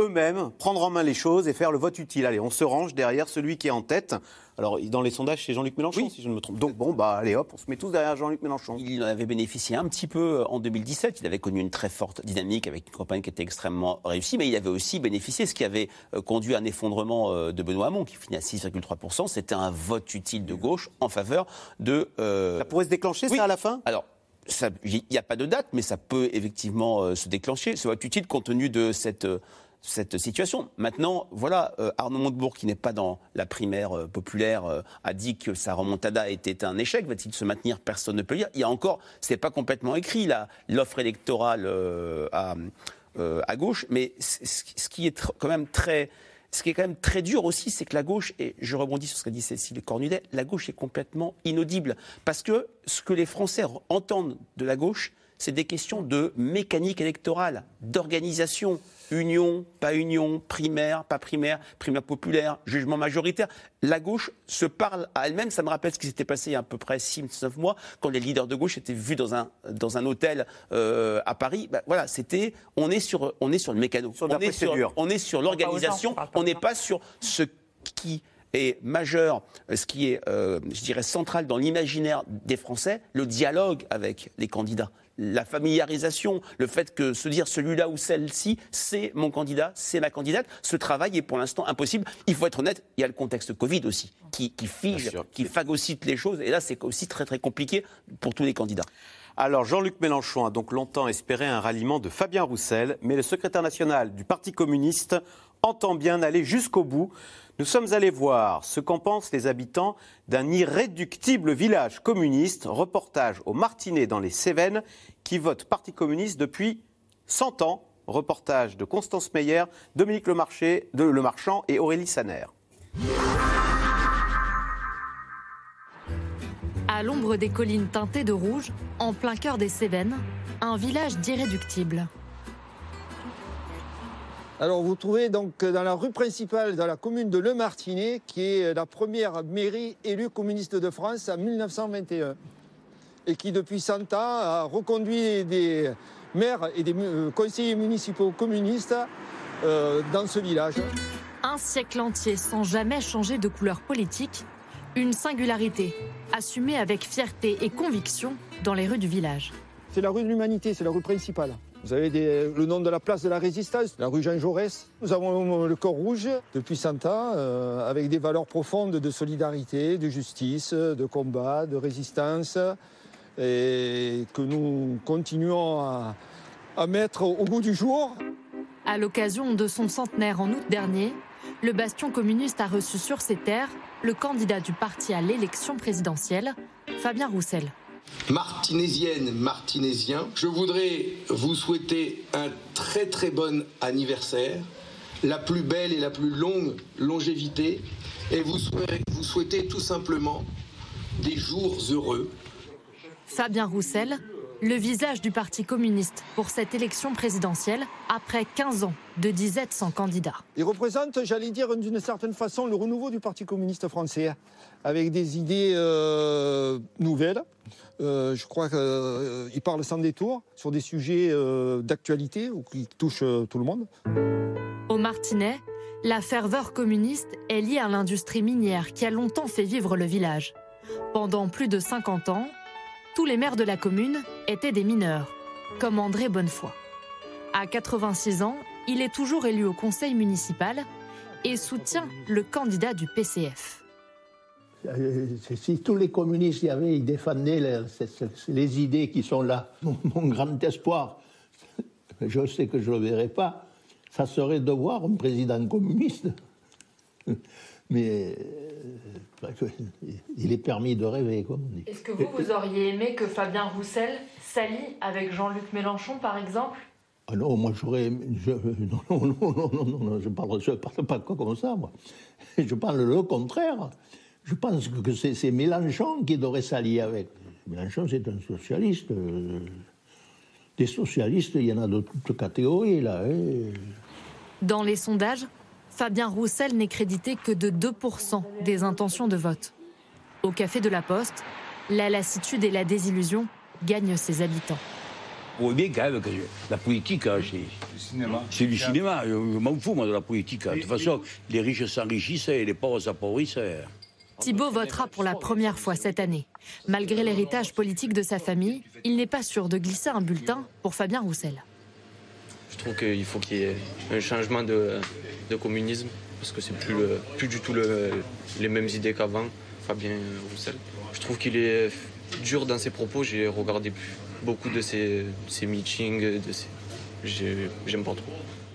eux-mêmes prendre en main les choses et faire le vote utile Allez, on se range derrière celui qui est en tête. Alors, dans les sondages, c'est Jean-Luc Mélenchon, si je ne me trompe. Donc, bon, bah, allez hop, on se met tous derrière Jean-Luc Mélenchon. Il en avait bénéficié un petit peu en 2017. Il avait connu une très forte dynamique avec une campagne qui était extrêmement réussie, mais il avait aussi bénéficié, ce qui avait euh, conduit à un effondrement euh, de Benoît Hamon, qui finit à 6,3%. C'était un vote utile de gauche en faveur de. ça pourrait se déclencher, ça, à la fin? Alors. ça- Il n'y a pas de date, mais ça peut effectivement euh, se déclencher. Ce vote utile compte tenu de cette, euh, cette situation. Maintenant, voilà, euh, Arnaud Montebourg, qui n'est pas dans la primaire euh, populaire, euh, a dit que sa remontada était un échec. Va-t-il se maintenir? Personne ne peut le dire. Il y a encore, c'est pas complètement écrit l'offre électorale à, à gauche, mais ce qui est quand même très ce qui est quand même très dur aussi, c'est que la gauche, et je rebondis sur ce qu'a dit Cécile Cornudet, la gauche est complètement inaudible. Parce que ce que les Français entendent de la gauche, c'est des questions de mécanique électorale, d'organisation. Union, pas union, primaire, pas primaire, primaire populaire, jugement majoritaire. La gauche se parle à elle-même. Ça me rappelle ce qui s'était passé il y a à peu près 6-9 mois, quand les leaders de gauche étaient vus dans un, dans un hôtel euh, à Paris. Ben, voilà, c'était, on est sur, on est sur le mécano. on, est sur, on est l'organisation. on n'est pas sur ce qui est majeur, ce qui est, euh, je dirais, central dans l'imaginaire des Français, le dialogue avec les candidats, la familiarisation, le fait que se dire celui-là ou celle-ci, c'est mon candidat, c'est ma candidate, ce travail est pour l'instant impossible. Il faut être honnête, il y a le contexte Covid aussi, qui, qui fige, qui phagocyte les choses, et là c'est aussi très très compliqué pour tous les candidats. Alors, Jean-Luc Mélenchon a donc longtemps espéré un ralliement de Fabien Roussel, mais le secrétaire national du Parti communiste entend bien aller jusqu'au bout. Nous sommes allés voir ce qu'en pensent les habitants d'un irréductible village communiste, reportage au Martinet dans les Cévennes, qui vote Parti communiste depuis 100 ans. Reportage de Constance Meyer, Dominique Le Marchand et Aurélie Saner. À l'ombre des collines teintées de rouge, en plein cœur des Cévennes, un village d'irréductibles. Alors vous trouvez donc dans la rue principale de la commune de Le Martinet, qui est la première mairie élue communiste de France en 1921, et qui depuis 100 ans a reconduit des maires et des euh, conseillers municipaux communistes euh, dans ce village. Un siècle entier sans jamais changer de couleur politique, une singularité assumée avec fierté et conviction dans les rues du village. C'est la rue de l'Humanité, c'est la rue principale. Vous avez le nom de la place de la Résistance, la rue Jean Jaurès. Nous avons le corps rouge depuis 100 ans, euh, avec des valeurs profondes de solidarité, de justice, de combat, de résistance, et que nous continuons à, à mettre au goût du jour. À l'occasion de son centenaire en août dernier, le bastion communiste a reçu sur ses terres le candidat du parti à l'élection présidentielle, Fabien Roussel. Martinésienne, martinésien, je voudrais vous souhaiter un très très bon anniversaire, la plus belle et la plus longue longévité, et vous souhaiter, tout simplement des jours heureux. Fabien Roussel, le visage du Parti communiste pour cette élection présidentielle après 15 ans de disette sans candidat. Il représente, j'allais dire, d'une certaine façon, le renouveau du Parti communiste français, avec des idées euh, nouvelle. Euh, je crois qu'il parle sans détour sur des sujets d'actualité qui touchent tout le monde. Au Martinet, la ferveur communiste est liée à l'industrie minière qui a longtemps fait vivre le village. Pendant plus de 50 ans, tous les maires de la commune étaient des mineurs, comme André Bonnefoy. À 86 ans, il est toujours élu au conseil municipal et soutient le candidat du PCF. Euh, si tous les communistes y avaient, ils défendaient les, idées qui sont là. Mon, grand espoir, je sais que je ne le verrai pas, ça serait de voir un président communiste. Mais euh, il est permis de rêver, comme on dit. Est-ce que vous, vous auriez aimé que Fabien Roussel s'allie avec Jean-Luc Mélenchon, par exemple? Ah non, moi j'aurais. Je, non, non, non, non, non, non, je ne parle, je parle pas comme ça, moi. Je parle le contraire. Je pense que c'est Mélenchon qui devrait s'allier avec. Mélenchon, c'est un socialiste. Des socialistes, il y en a de toutes catégories, là. Hein. Dans les sondages, Fabien Roussel n'est crédité que de 2% des intentions de vote. Au Café de la Poste, la lassitude et la désillusion gagnent ses habitants. Vous voyez bien quand même que la politique, hein, c'est du cinéma. Je, m'en fous, moi, de la politique. De toute façon, les riches s'enrichissent et les pauvres s'appauvrissent. Thibault votera pour la première fois cette année. Malgré l'héritage politique de sa famille, il n'est pas sûr de glisser un bulletin pour Fabien Roussel. Je trouve qu'il faut qu'il y ait un changement de, communisme, parce que c'est plus, plus du tout les mêmes idées qu'avant, Fabien Roussel. Je trouve qu'il est dur dans ses propos, j'ai regardé beaucoup de ses, meetings, de j'aime pas trop.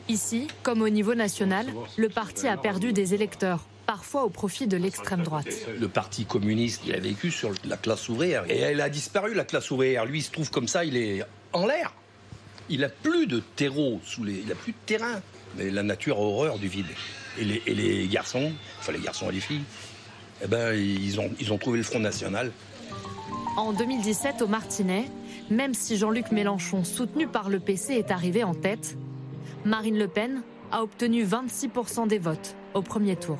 Ici, comme au niveau national, le parti a perdu des électeurs parfois au profit de l'extrême droite. Le Parti communiste, il a vécu sur la classe ouvrière. Et elle a disparu, la classe ouvrière. Lui, il se trouve comme ça, il est en l'air. Il n'a plus de terreau sous les... Il n'a plus de terrain. Mais la nature a horreur du vide. Et les, garçons, enfin les garçons et les filles, eh ben, ils, ont, ils ont trouvé le Front National. En 2017, au Martinet, même si Jean-Luc Mélenchon, soutenu par le PC, est arrivé en tête, Marine Le Pen a obtenu 26% des votes au premier tour.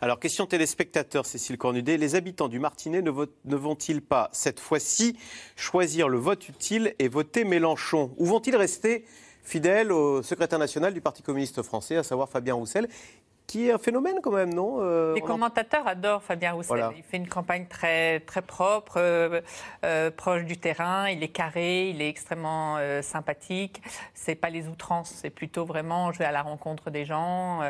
Alors, question téléspectateur, Cécile Cornudet. Les habitants du Martinet ne, ne vont-ils pas, cette fois-ci, choisir le vote utile et voter Mélenchon? Ou vont-ils rester fidèles au secrétaire national du Parti communiste français, à savoir Fabien Roussel? Qui est un phénomène quand même, non euh, Les commentateurs adorent Fabien Roussel. Il fait une campagne très, très propre, euh, euh, proche du terrain. Il est carré, il est extrêmement sympathique. C'est pas les outrances, c'est plutôt vraiment je vais à la rencontre des gens.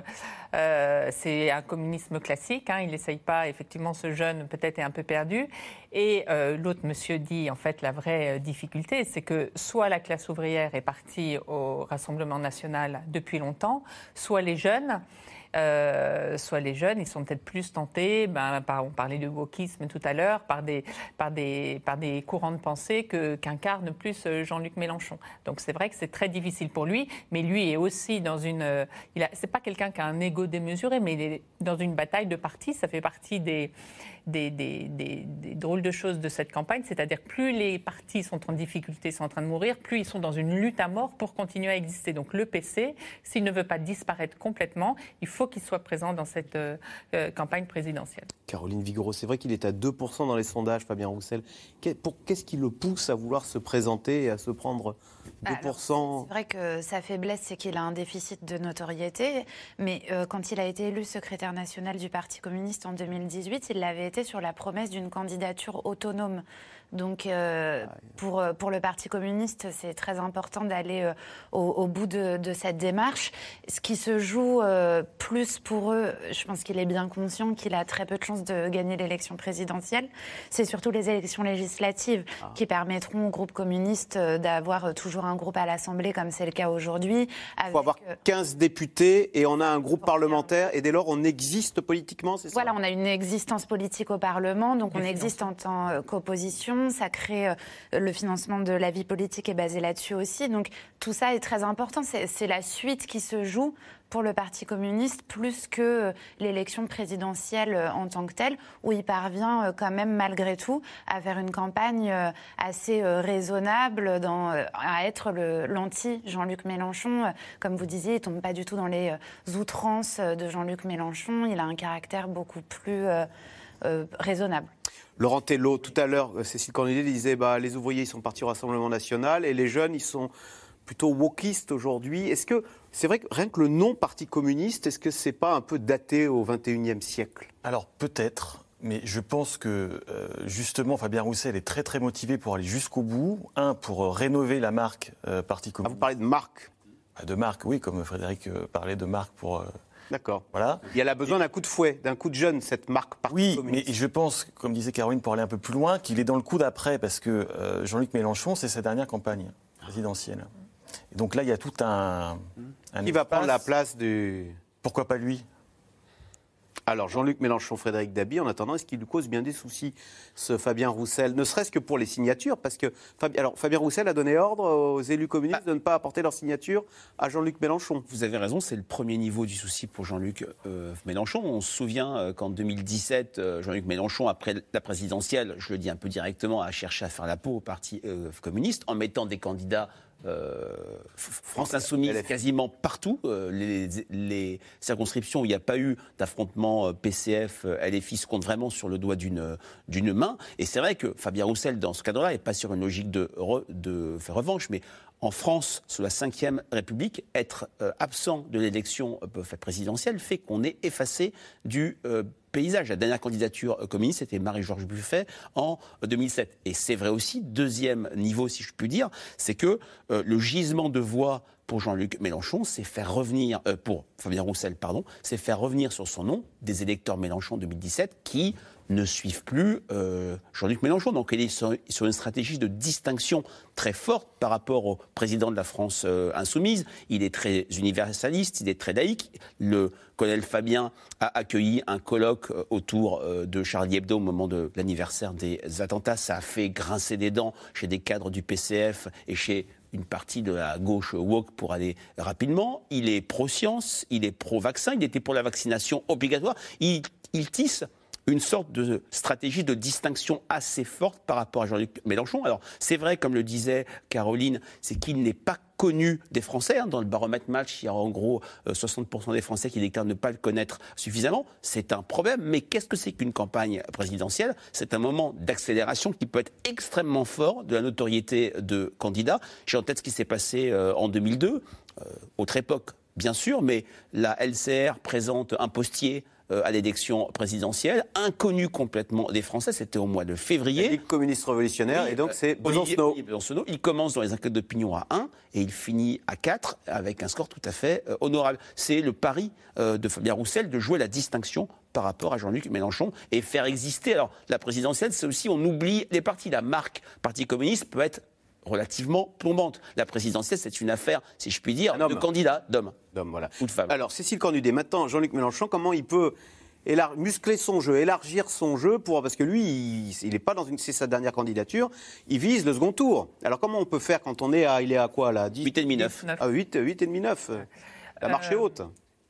c'est un communisme classique. Hein. Il n'essaye pas, effectivement, ce jeune peut-être est un peu perdu. Et l'autre monsieur dit en fait la vraie difficulté, c'est que soit la classe ouvrière est partie au Rassemblement national depuis longtemps, soit les jeunes. Euh, soit les jeunes, ils sont peut-être plus tentés, ben, on parlait de wokisme tout à l'heure, par des, par, des, par des courants de pensée qu'incarne plus euh, Jean-Luc Mélenchon. Donc c'est vrai que c'est très difficile pour lui, mais lui est aussi dans une... Euh, il a, c'est pas quelqu'un qui a un ego démesuré, mais il est dans une bataille de parti, ça fait partie des des, des, drôles de choses de cette campagne, c'est-à-dire plus les partis sont en difficulté, sont en train de mourir, plus ils sont dans une lutte à mort pour continuer à exister. Donc le PC, s'il ne veut pas disparaître complètement, il faut qu'il soit présent dans cette euh, euh, campagne présidentielle. Caroline Vigoureau, c'est vrai qu'il est à 2% dans les sondages, Fabien Roussel. Qu'est-ce qui le pousse à vouloir se présenter et à se prendre 2% C'est vrai que sa faiblesse, c'est qu'il a un déficit de notoriété. Mais euh, quand il a été élu secrétaire national du Parti communiste en 2018, il l'avait été sur la promesse d'une candidature autonome. Donc, euh, pour, euh, pour le Parti communiste, c'est très important d'aller euh, au, bout de, cette démarche. Ce qui se joue plus pour eux, je pense qu'il est bien conscient qu'il a très peu de chances de gagner l'élection présidentielle. C'est surtout les élections législatives ah. qui permettront au groupe communiste d'avoir toujours un groupe à l'Assemblée, comme c'est le cas aujourd'hui. Il faut avoir 15 députés et on a un groupe parlementaire et dès lors on existe politiquement, c'est ça? Voilà, on a une existence politique au Parlement, donc on existe en tant qu'opposition ça crée euh, le financement de la vie politique est basé là-dessus aussi. Donc tout ça est très important. C'est la suite qui se joue pour le Parti communiste plus que euh, l'élection présidentielle euh, en tant que telle, où il parvient quand même malgré tout à faire une campagne assez raisonnable, à être l'anti Jean-Luc Mélenchon. Comme vous disiez, il tombe pas du tout dans les outrances de Jean-Luc Mélenchon. Il a un caractère beaucoup plus raisonnable. Laurent Tello, tout à l'heure, euh, Cécile Cornudet disait bah, les ouvriers ils sont partis au Rassemblement national et les jeunes ils sont plutôt wokistes aujourd'hui. Est-ce que c'est vrai que rien que le nom Parti communiste, est-ce que c'est pas un peu daté au XXIe siècle? Alors peut-être. Mais je pense que euh, justement Fabien Roussel est très très motivé pour aller jusqu'au bout. Un, pour euh, rénover la marque euh, Parti communiste. Ah, vous parlez de marque? Ah, De marque, oui, comme Frédéric parlait de marque pour. D'accord. voilà. Il y a besoin d'un coup de fouet, d'un coup de jeune, cette marque Oui, communiste. mais je pense, comme disait Caroline, pour aller un peu plus loin, qu'il est dans le coup d'après, parce que euh, Jean-Luc Mélenchon, c'est sa dernière campagne présidentielle. Et donc là, il y a tout un. un Qui va prendre la place du. Pourquoi pas lui? Alors, Jean-Luc Mélenchon, Frédéric Dabi, en attendant, est-ce qu'il lui cause bien des soucis, ce Fabien Roussel Ne serait-ce que pour les signatures, parce que alors, Fabien Roussel a donné ordre aux élus communistes de ne pas apporter leur signature à Jean-Luc Mélenchon. Vous avez raison, c'est le premier niveau du souci pour Jean-Luc euh, Mélenchon. On se souvient euh, qu'en 2017, euh, Jean-Luc Mélenchon, après la présidentielle, je le dis un peu directement, a cherché à faire la peau au Parti communiste en mettant des candidats. Euh, France Insoumise quasiment partout. Euh, les, les circonscriptions où il n'y a pas eu d'affrontement euh, PCF, LFI se comptent vraiment sur le doigt d'une d'une main. Et c'est vrai que Fabien Roussel, dans ce cadre-là, n'est pas sur une logique de, re- de faire revanche, mais en France, sous la Ve République, être euh, absent de l'élection présidentielle fait qu'on est effacé du paysage. La dernière candidature communiste, c'était Marie-Georges Buffet en euh, 2007. Et c'est vrai aussi, deuxième niveau, si je puis dire, c'est que euh, le gisement de voix pour Jean-Luc Mélenchon, c'est faire revenir, euh, pour Fabien Roussel, pardon, c'est faire revenir sur son nom des électeurs Mélenchon 2017 qui ne suivent plus euh, Jean-Luc Mélenchon. Donc il est sur, une stratégie de distinction très forte par rapport au président de la France euh, insoumise. Il est très universaliste, il est très laïque. Le colonel Fabien a accueilli un colloque euh, autour de Charlie Hebdo au moment de l'anniversaire des attentats. Ça a fait grincer des dents chez des cadres du PCF et chez une partie de la gauche woke pour aller rapidement. Il est pro-science, il est pro-vaccin, il était pour la vaccination obligatoire. Il tisse une sorte de stratégie de distinction assez forte par rapport à Jean-Luc Mélenchon. Alors, c'est vrai, comme le disait Caroline, c'est qu'il n'est pas connu des Français. hein. Dans le baromètre match, il y a en gros euh, 60% des Français qui déclarent ne pas le connaître suffisamment. C'est un problème. Mais qu'est-ce que c'est qu'une campagne présidentielle? C'est un moment d'accélération qui peut être extrêmement fort de la notoriété de candidats. J'ai en tête ce qui s'est passé euh, en 2002, euh, autre époque, bien sûr, mais la LCR présente un postier euh, à l'élection présidentielle, inconnu complètement des Français, c'était au mois de février. Ligue communiste révolutionnaire, et donc c'est Olivier- Besancenot. Il commence dans les enquêtes d'opinion à 1 et il finit à 4 avec un score tout à fait euh, honorable. C'est le pari euh, de Fabien Roussel de jouer la distinction par rapport à Jean-Luc Mélenchon et faire exister. Alors, la présidentielle, c'est aussi, on oublie les partis. La marque Parti communiste peut être relativement plombante. La présidentielle, c'est une affaire, si je puis dire, de candidats, d'hommes. D'hommes, voilà. Ou de femmes. Alors, Cécile Cornudet, maintenant, Jean-Luc Mélenchon, comment il peut élar- muscler son jeu, élargir son jeu pour parce que lui, il n'est pas dans une, c'est sa dernière candidature, il vise le second tour. Alors comment on peut faire quand on est à, il est à quoi là 10, 8 et demi 9. Ah 8, 8 et demi 9. La marche est Euh, haute.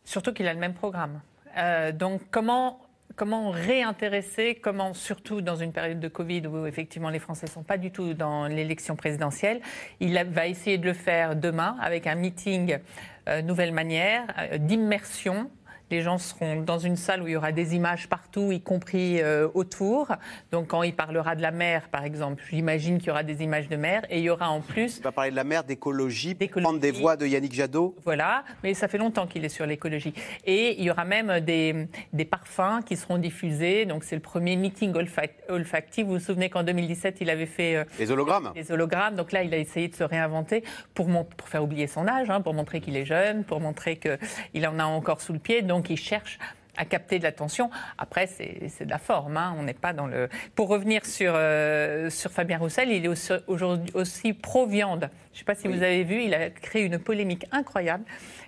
Surtout qu'il a le même programme. Euh, donc comment comment réintéresser, comment surtout dans une période de Covid où effectivement les Français ne sont pas du tout dans l'élection présidentielle, il va essayer de le faire demain avec un meeting euh, nouvelle manière euh, d'immersion. Les gens seront dans une salle où il y aura des images partout, y compris euh, autour. Donc quand il parlera de la mer, par exemple, j'imagine qu'il y aura des images de mer. Et il y aura en plus Il va parler de la mer, d'écologie, prendre des voix de Yannick Jadot. voilà, mais ça fait longtemps qu'il est sur l'écologie. Et il y aura même des, des parfums qui seront diffusés. Donc c'est le premier meeting olfac- olfactif. Vous vous souvenez qu'en 2017, il avait fait euh, Les hologrammes. les hologrammes. Donc là, il a essayé de se réinventer pour, mon- pour faire oublier son âge, hein, pour montrer qu'il est jeune, pour montrer qu'il en a encore sous le pied. Donc il cherche à capter de l'attention. Après, c'est de la forme. hein, On n'est pas dans le. Pour revenir sur, euh, sur Fabien Roussel, il est aussi, aujourd'hui aussi pro-viande. Je ne sais pas si vous avez vu, il a créé une polémique incroyable.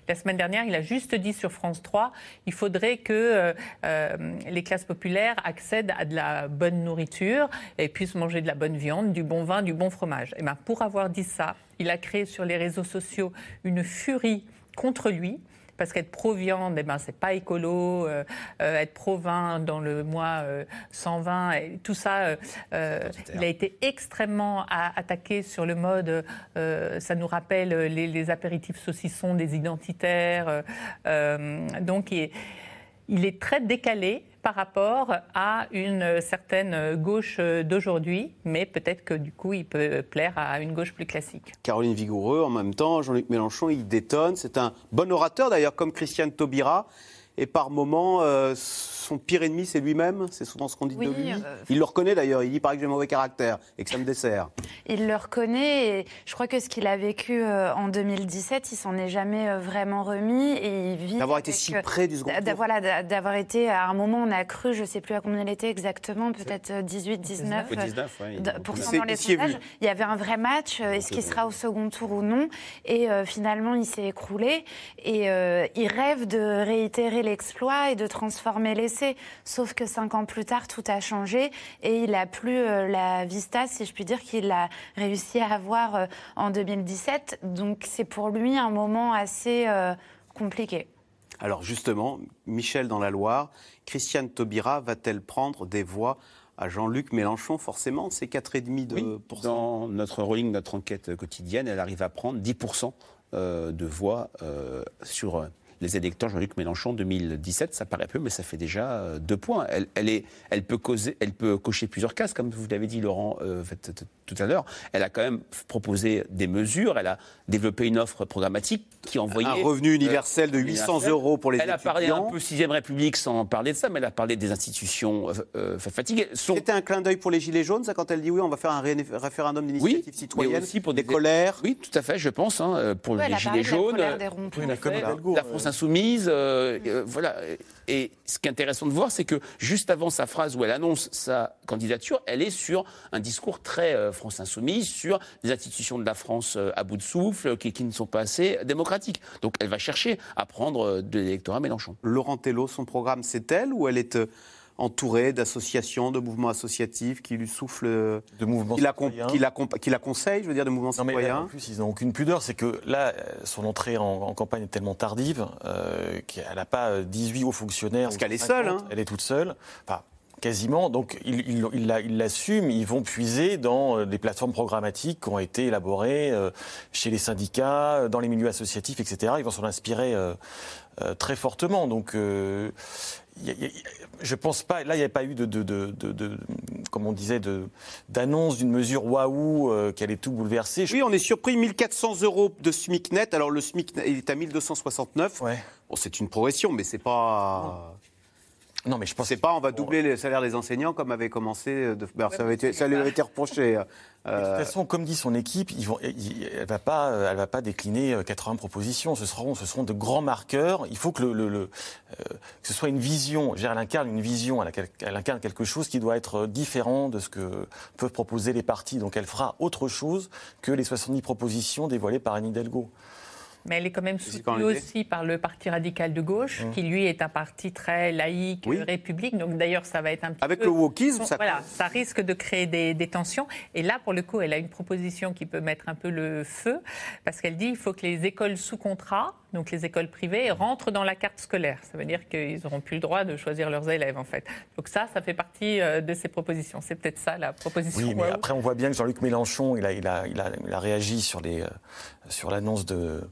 La semaine dernière, il a juste dit sur France 3 il faudrait que euh, euh, les classes populaires accèdent à de la bonne nourriture et puissent manger de la bonne viande, du bon vin, du bon fromage. Et ben, pour avoir dit ça, il a créé sur les réseaux sociaux une furie contre lui parce qu'être pro-viande, eh ben, c'est pas écolo. euh, euh, être pro-vin dans le mois euh, sans vin, et tout ça, euh, euh, il a été extrêmement attaqué sur le mode. euh, ça nous rappelle les, les apéritifs saucissons des identitaires. euh, euh, donc, il est, il est très décalé par rapport à une certaine gauche d'aujourd'hui, mais peut-être que du coup, il peut plaire à une gauche plus classique. Caroline Vigoureux, en même temps, Jean-Luc Mélenchon, il détonne. C'est un bon orateur, d'ailleurs, comme Christiane Taubira. Et par moments, euh, son pire ennemi, c'est lui-même. C'est souvent ce qu'on dit de lui. euh, il le reconnaît d'ailleurs. Il dit paraît que j'ai mauvais caractère et que ça me dessert. Il le reconnaît et je crois que ce qu'il a vécu euh, en 2017, il s'en est jamais euh, vraiment remis et il vit D'avoir été si près du second tour. Voilà, d'a- d'avoir été à un moment, on a cru, je sais plus à combien il était exactement, peut-être euh, 18, 19, Oui, 19, ouais, pour dans les sondages. Il y avait un vrai match. euh, Est-ce qu'il sera au second tour ou non Et euh, finalement, il s'est écroulé et euh, il rêve de réitérer l'exploit et de transformer l'essai. Sauf que cinq ans plus tard, tout a changé et il a plus euh, la vista, si je puis dire, qu'il a réussi à avoir euh, en 2017. Donc c'est pour lui un moment assez euh, compliqué. Alors justement, Michel dans la Loire, Christiane Taubira va-t-elle prendre des voix à Jean-Luc Mélenchon? Forcément, c'est 4,5 de Oui, dans notre rolling, notre enquête quotidienne, elle arrive à prendre 10% euh, de voix sur les électeurs Jean-Luc Mélenchon 2017. Ça paraît peu, mais ça fait déjà euh, deux points. Elle, elle est, elle, peut causer, elle peut cocher plusieurs cases, comme vous l'avez dit, Laurent, euh, tout à l'heure. Elle a quand même proposé des mesures. Elle a développé une offre programmatique qui envoyait... Un revenu universel de euh, 800 universel. euros pour les Elle a parlé étudiants. un peu Sixième République sans parler de ça, mais elle a parlé des institutions euh, euh, fatiguées. Son- C'était un clin d'œil pour les Gilets jaunes, ça, quand elle dit oui, on va faire un ré- référendum d'initiative mais citoyenne, aussi pour des colères. Oui, tout à fait, je pense, hein, euh, pour Ouais, elle les Gilets la jaunes. colère des ronds-points. la euh. France insoumise. euh, euh, voilà. Et ce qui est intéressant de voir, c'est que juste avant sa phrase où elle annonce sa candidature, elle est sur un discours très euh, France insoumise, sur les institutions de la France euh, à bout de souffle, qui, qui ne sont pas assez démocratiques. Donc elle va chercher à prendre de l'électorat Mélenchon. Laurent Tello, son programme, c'est elle ou elle est entourée d'associations, de mouvements associatifs qui lui soufflent, euh, De mouvements qui la, citoyens. qui la compa- qui la conseillent, je veux dire, de mouvements Non, mais là, citoyens en plus, ils n'ont aucune pudeur. C'est que là, euh, son entrée en, en campagne est tellement tardive euh, qu'elle n'a pas euh, 18 hauts fonctionnaires. Parce qu'elle est 50. seule, hein. Elle est toute seule. Enfin, quasiment. Donc, ils il, il la- ils l'assument. Ils vont puiser dans des plateformes programmatiques qui ont été élaborées chez les syndicats, dans les milieux associatifs, etc. Ils vont s'en inspirer très fortement. Donc, euh, y a- il y a- je pense pas. Là, il n'y avait pas eu de, de, de, de- de- comme on disait, d'annonce d'une mesure waouh euh, qui allait tout bouleverser. Je- Oui, on est surpris, 1400 euros de SMIC net. Alors le SMIC, il est à 1269. Bon, c'est une progression, mais c'est pas... Non, mais je pense C'est pas on va doubler les salaires des enseignants comme avait commencé. De... alors, ça, avait été- ça lui avait été reproché. De euh, toute façon, comme dit son équipe, ils vont, ils- elle va pas, elle va pas décliner euh, 80 propositions. Ce seront, ce seront de grands marqueurs. Il faut que le, le- le, euh, que ce soit une vision. Je veux dire, Elle incarne une vision. Elle incarne quelque chose qui doit être différent de ce que peuvent proposer les partis. Donc, elle fera autre chose que les 70 propositions dévoilées par Anne Hidalgo. Mais elle est quand même soutenue aussi par le Parti radical de gauche, Mmh. qui lui est un parti très laïque, Oui. république. Donc d'ailleurs, ça va être un petit Avec peu- le wokisme, ça- Voilà, ça risque de créer des, des tensions. Et là, pour le coup, elle a une proposition qui peut mettre un peu le feu, parce qu'elle dit qu'il faut que les écoles sous contrat, donc les écoles privées, rentrent dans la carte scolaire. Ça veut dire qu'ils n'auront plus le droit de choisir leurs élèves, en fait. Donc ça, ça fait partie euh, de ces propositions. C'est peut-être ça, la proposition. Oui, mais après, on voit bien que Jean-Luc Mélenchon, il a, il a, il a, il a réagi sur euh, sur l'annonce de,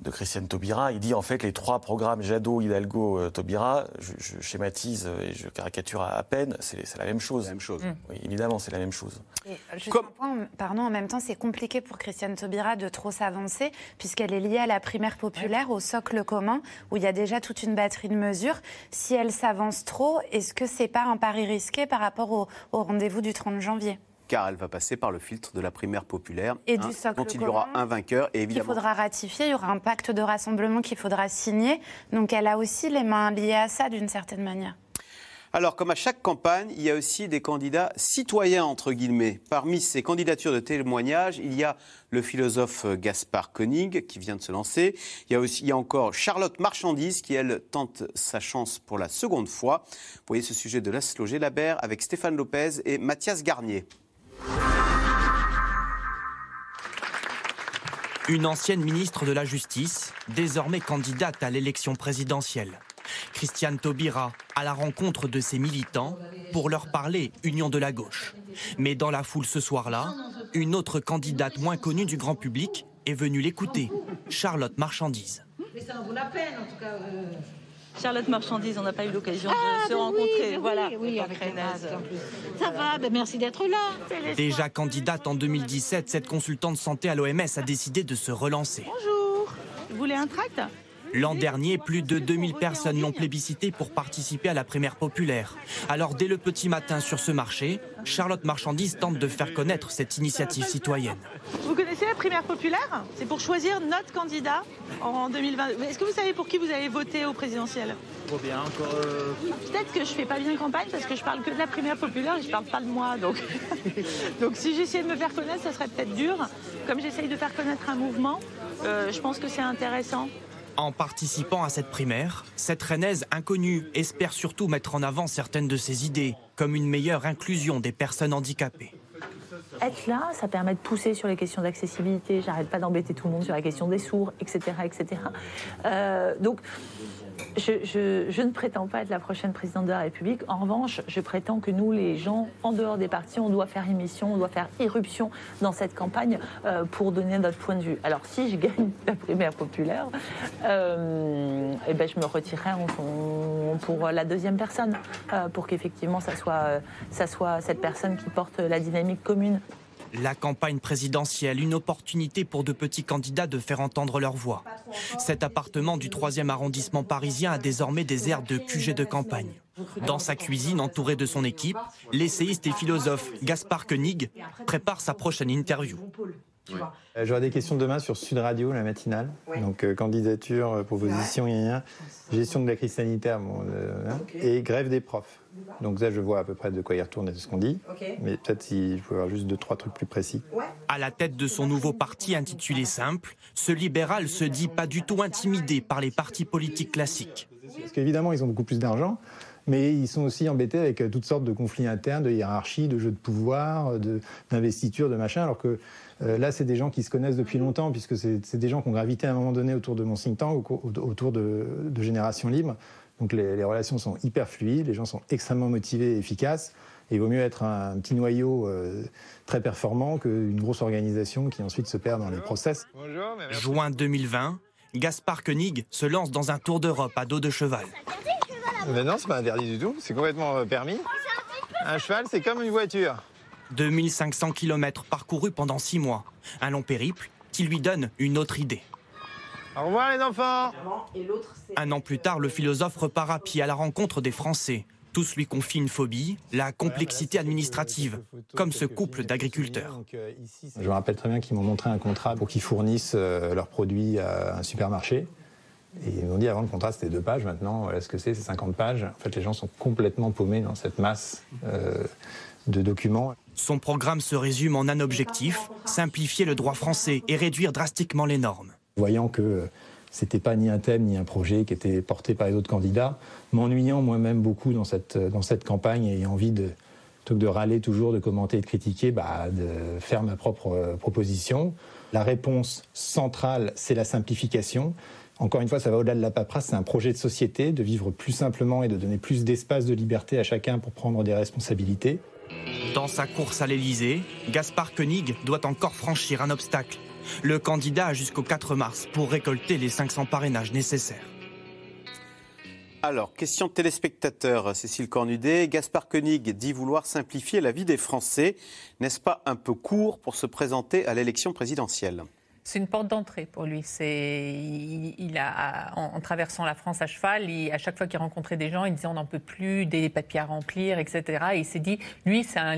de Christiane Taubira. Il dit en fait les trois programmes Jadot, Hidalgo, euh, Taubira. Je, je schématise euh, et je caricature à, à peine. C'est la même chose. La même chose. Oui, évidemment, c'est la même chose. Et juste un point, pardon, en même temps, c'est compliqué pour Christiane Taubira de trop s'avancer, puisqu'elle est liée à la primaire populaire, au socle commun, où il y a déjà toute une batterie de mesures. Si elle s'avance trop, est-ce que c'est pas un pari risqué par rapport au, au rendez-vous du 30 janvier? Car elle va passer par le filtre de la primaire populaire, Et hein, du socle dont il y aura un vainqueur. Et qu'il évidemment, faudra ratifier, il y aura un pacte de rassemblement qu'il faudra signer. Donc elle a aussi les mains liées à ça d'une certaine manière. Alors, comme à chaque campagne, il y a aussi des candidats citoyens, entre guillemets. Parmi ces candidatures de témoignages, il y a le philosophe Gaspard Koenig, qui vient de se lancer. Il y a, aussi, il y a encore Charlotte Marchandise, qui, elle, tente sa chance pour la seconde fois. Vous voyez ce sujet de Laszlo Gelabert avec Stéphane Lopez et Mathias Garnier. Une ancienne ministre de la Justice, désormais candidate à l'élection présidentielle. Christiane Taubira à la rencontre de ses militants pour leur parler Union de la gauche. Mais dans la foule ce soir-là, une autre candidate moins connue du grand public est venue l'écouter, Charlotte Marchandise. Charlotte Marchandise, on n'a pas eu l'occasion de Ah, se oui, rencontrer. ben voilà, oui, avec Rennes, les masques, en plus. Ça va, ben merci d'être là. Déjà candidate en 2017, cette consultante santé à l'OMS a décidé de se relancer. Bonjour, vous voulez un tract? L'an dernier, plus de 2000 personnes l'ont plébiscité pour participer à la primaire populaire. Alors dès le petit matin sur ce marché, Charlotte Marchandise tente de faire connaître cette initiative citoyenne. Vous connaissez la primaire populaire? C'est pour choisir notre candidat en 2020. Est-ce que vous savez pour qui vous allez voter au présidentiel? Trop bien, encore. euh, Peut-être que je fais pas bien campagne parce que je parle que de la primaire populaire et je parle pas de moi. Donc, donc si j'essayais de me faire connaître, ça serait peut-être dur. Comme j'essaye de faire connaître un mouvement, euh, je pense que c'est intéressant. En participant à cette primaire, cette rennaise inconnue espère surtout mettre en avant certaines de ses idées, comme une meilleure inclusion des personnes handicapées. Être là, ça permet de pousser sur les questions d'accessibilité. J'arrête pas d'embêter tout le monde sur la question des sourds, etc. etc. Euh, donc, je, ne prétends pas être la prochaine présidente de la République. En revanche, je prétends que nous, les gens, en dehors des partis, on doit faire émission, on doit faire irruption dans cette campagne euh, pour donner notre point de vue. Alors, si je gagne la primaire populaire, euh, eh ben, je me retirerai pour la deuxième personne, euh, pour qu'effectivement, ça soit cette personne qui porte la dynamique commune. La campagne présidentielle, une opportunité pour de petits candidats de faire entendre leur voix. Cet appartement du 3e arrondissement parisien a désormais des airs de QG de campagne. Dans sa cuisine, entouré de son équipe, l'essayiste et philosophe Gaspard Koenig prépare sa prochaine interview. Euh, J'aurai des questions demain sur Sud Radio, la matinale. Donc, euh, candidature, euh, proposition, gestion de la crise sanitaire bon, euh, hein, et grève des profs. Donc, ça, je vois à peu près de quoi il retourne et de ce qu'on dit. Mais peut-être si je peux avoir juste deux, trois trucs plus précis. À la tête de son nouveau parti intitulé Simple, ce libéral se dit pas du tout intimidé par les partis politiques classiques. Parce qu'évidemment, ils ont beaucoup plus d'argent, mais ils sont aussi embêtés avec euh, toutes sortes de conflits internes, de hiérarchie, de jeux de pouvoir, euh, de- d'investiture, de machin, alors que euh, là, c'est des gens qui se connaissent depuis longtemps, puisque c'est des gens qui ont gravité à un moment donné autour de mon think tank, autour de, de Génération Libre. Donc les, les relations sont hyper fluides, les gens sont extrêmement motivés et efficaces. Et il vaut mieux être un, petit noyau euh, très performant qu'une grosse organisation qui ensuite se perd dans les process. Juin 2020, Gaspard Koenig se lance dans un tour d'Europe à dos de cheval. Mais non, c'est pas interdit du tout, c'est complètement euh, permis. Un cheval, c'est comme une voiture. 2500 km parcourus pendant six mois. Un long périple qui lui donne une autre idée. Au revoir les enfants Un an plus tard, le philosophe repart à pied à la rencontre des Français. Tous lui confient une phobie, la complexité administrative, comme ce couple d'agriculteurs. Je me rappelle très bien qu'ils m'ont montré un contrat pour qu'ils fournissent euh, leurs produits à un supermarché. Et ils m'ont dit avant le contrat c'était deux pages, maintenant voilà ce que c'est, c'est 50 pages. En fait les gens sont complètement paumés dans cette masse euh, de documents. Son programme se résume en un objectif, simplifier le droit français et réduire drastiquement les normes. Voyant que c'était pas ni un thème ni un projet qui était porté par les autres candidats, m'ennuyant moi-même beaucoup dans cette, dans cette campagne et envie de, plutôt que de râler toujours, de commenter et de critiquer, bah, de faire ma propre euh, proposition. La réponse centrale, c'est la simplification. Encore une fois, ça va au-delà de la paperasse, c'est un projet de société, de vivre plus simplement et de donner plus d'espace de liberté à chacun pour prendre des responsabilités. Dans sa course à l'Elysée, Gaspard Koenig doit encore franchir un obstacle. Le candidat a jusqu'au 4 mars pour récolter les 500 parrainages nécessaires. Alors, question de téléspectateur, Cécile Cornudet. Gaspard Koenig dit vouloir simplifier la vie des Français. N'est-ce pas un peu court pour se présenter à l'élection présidentielle? C'est une porte d'entrée pour lui. C'est, il, a, en, traversant la France à cheval, il- à chaque fois qu'il rencontrait des gens, il disait on n'en peut plus, des papiers à remplir, etc. Et il s'est dit, lui, c'est un,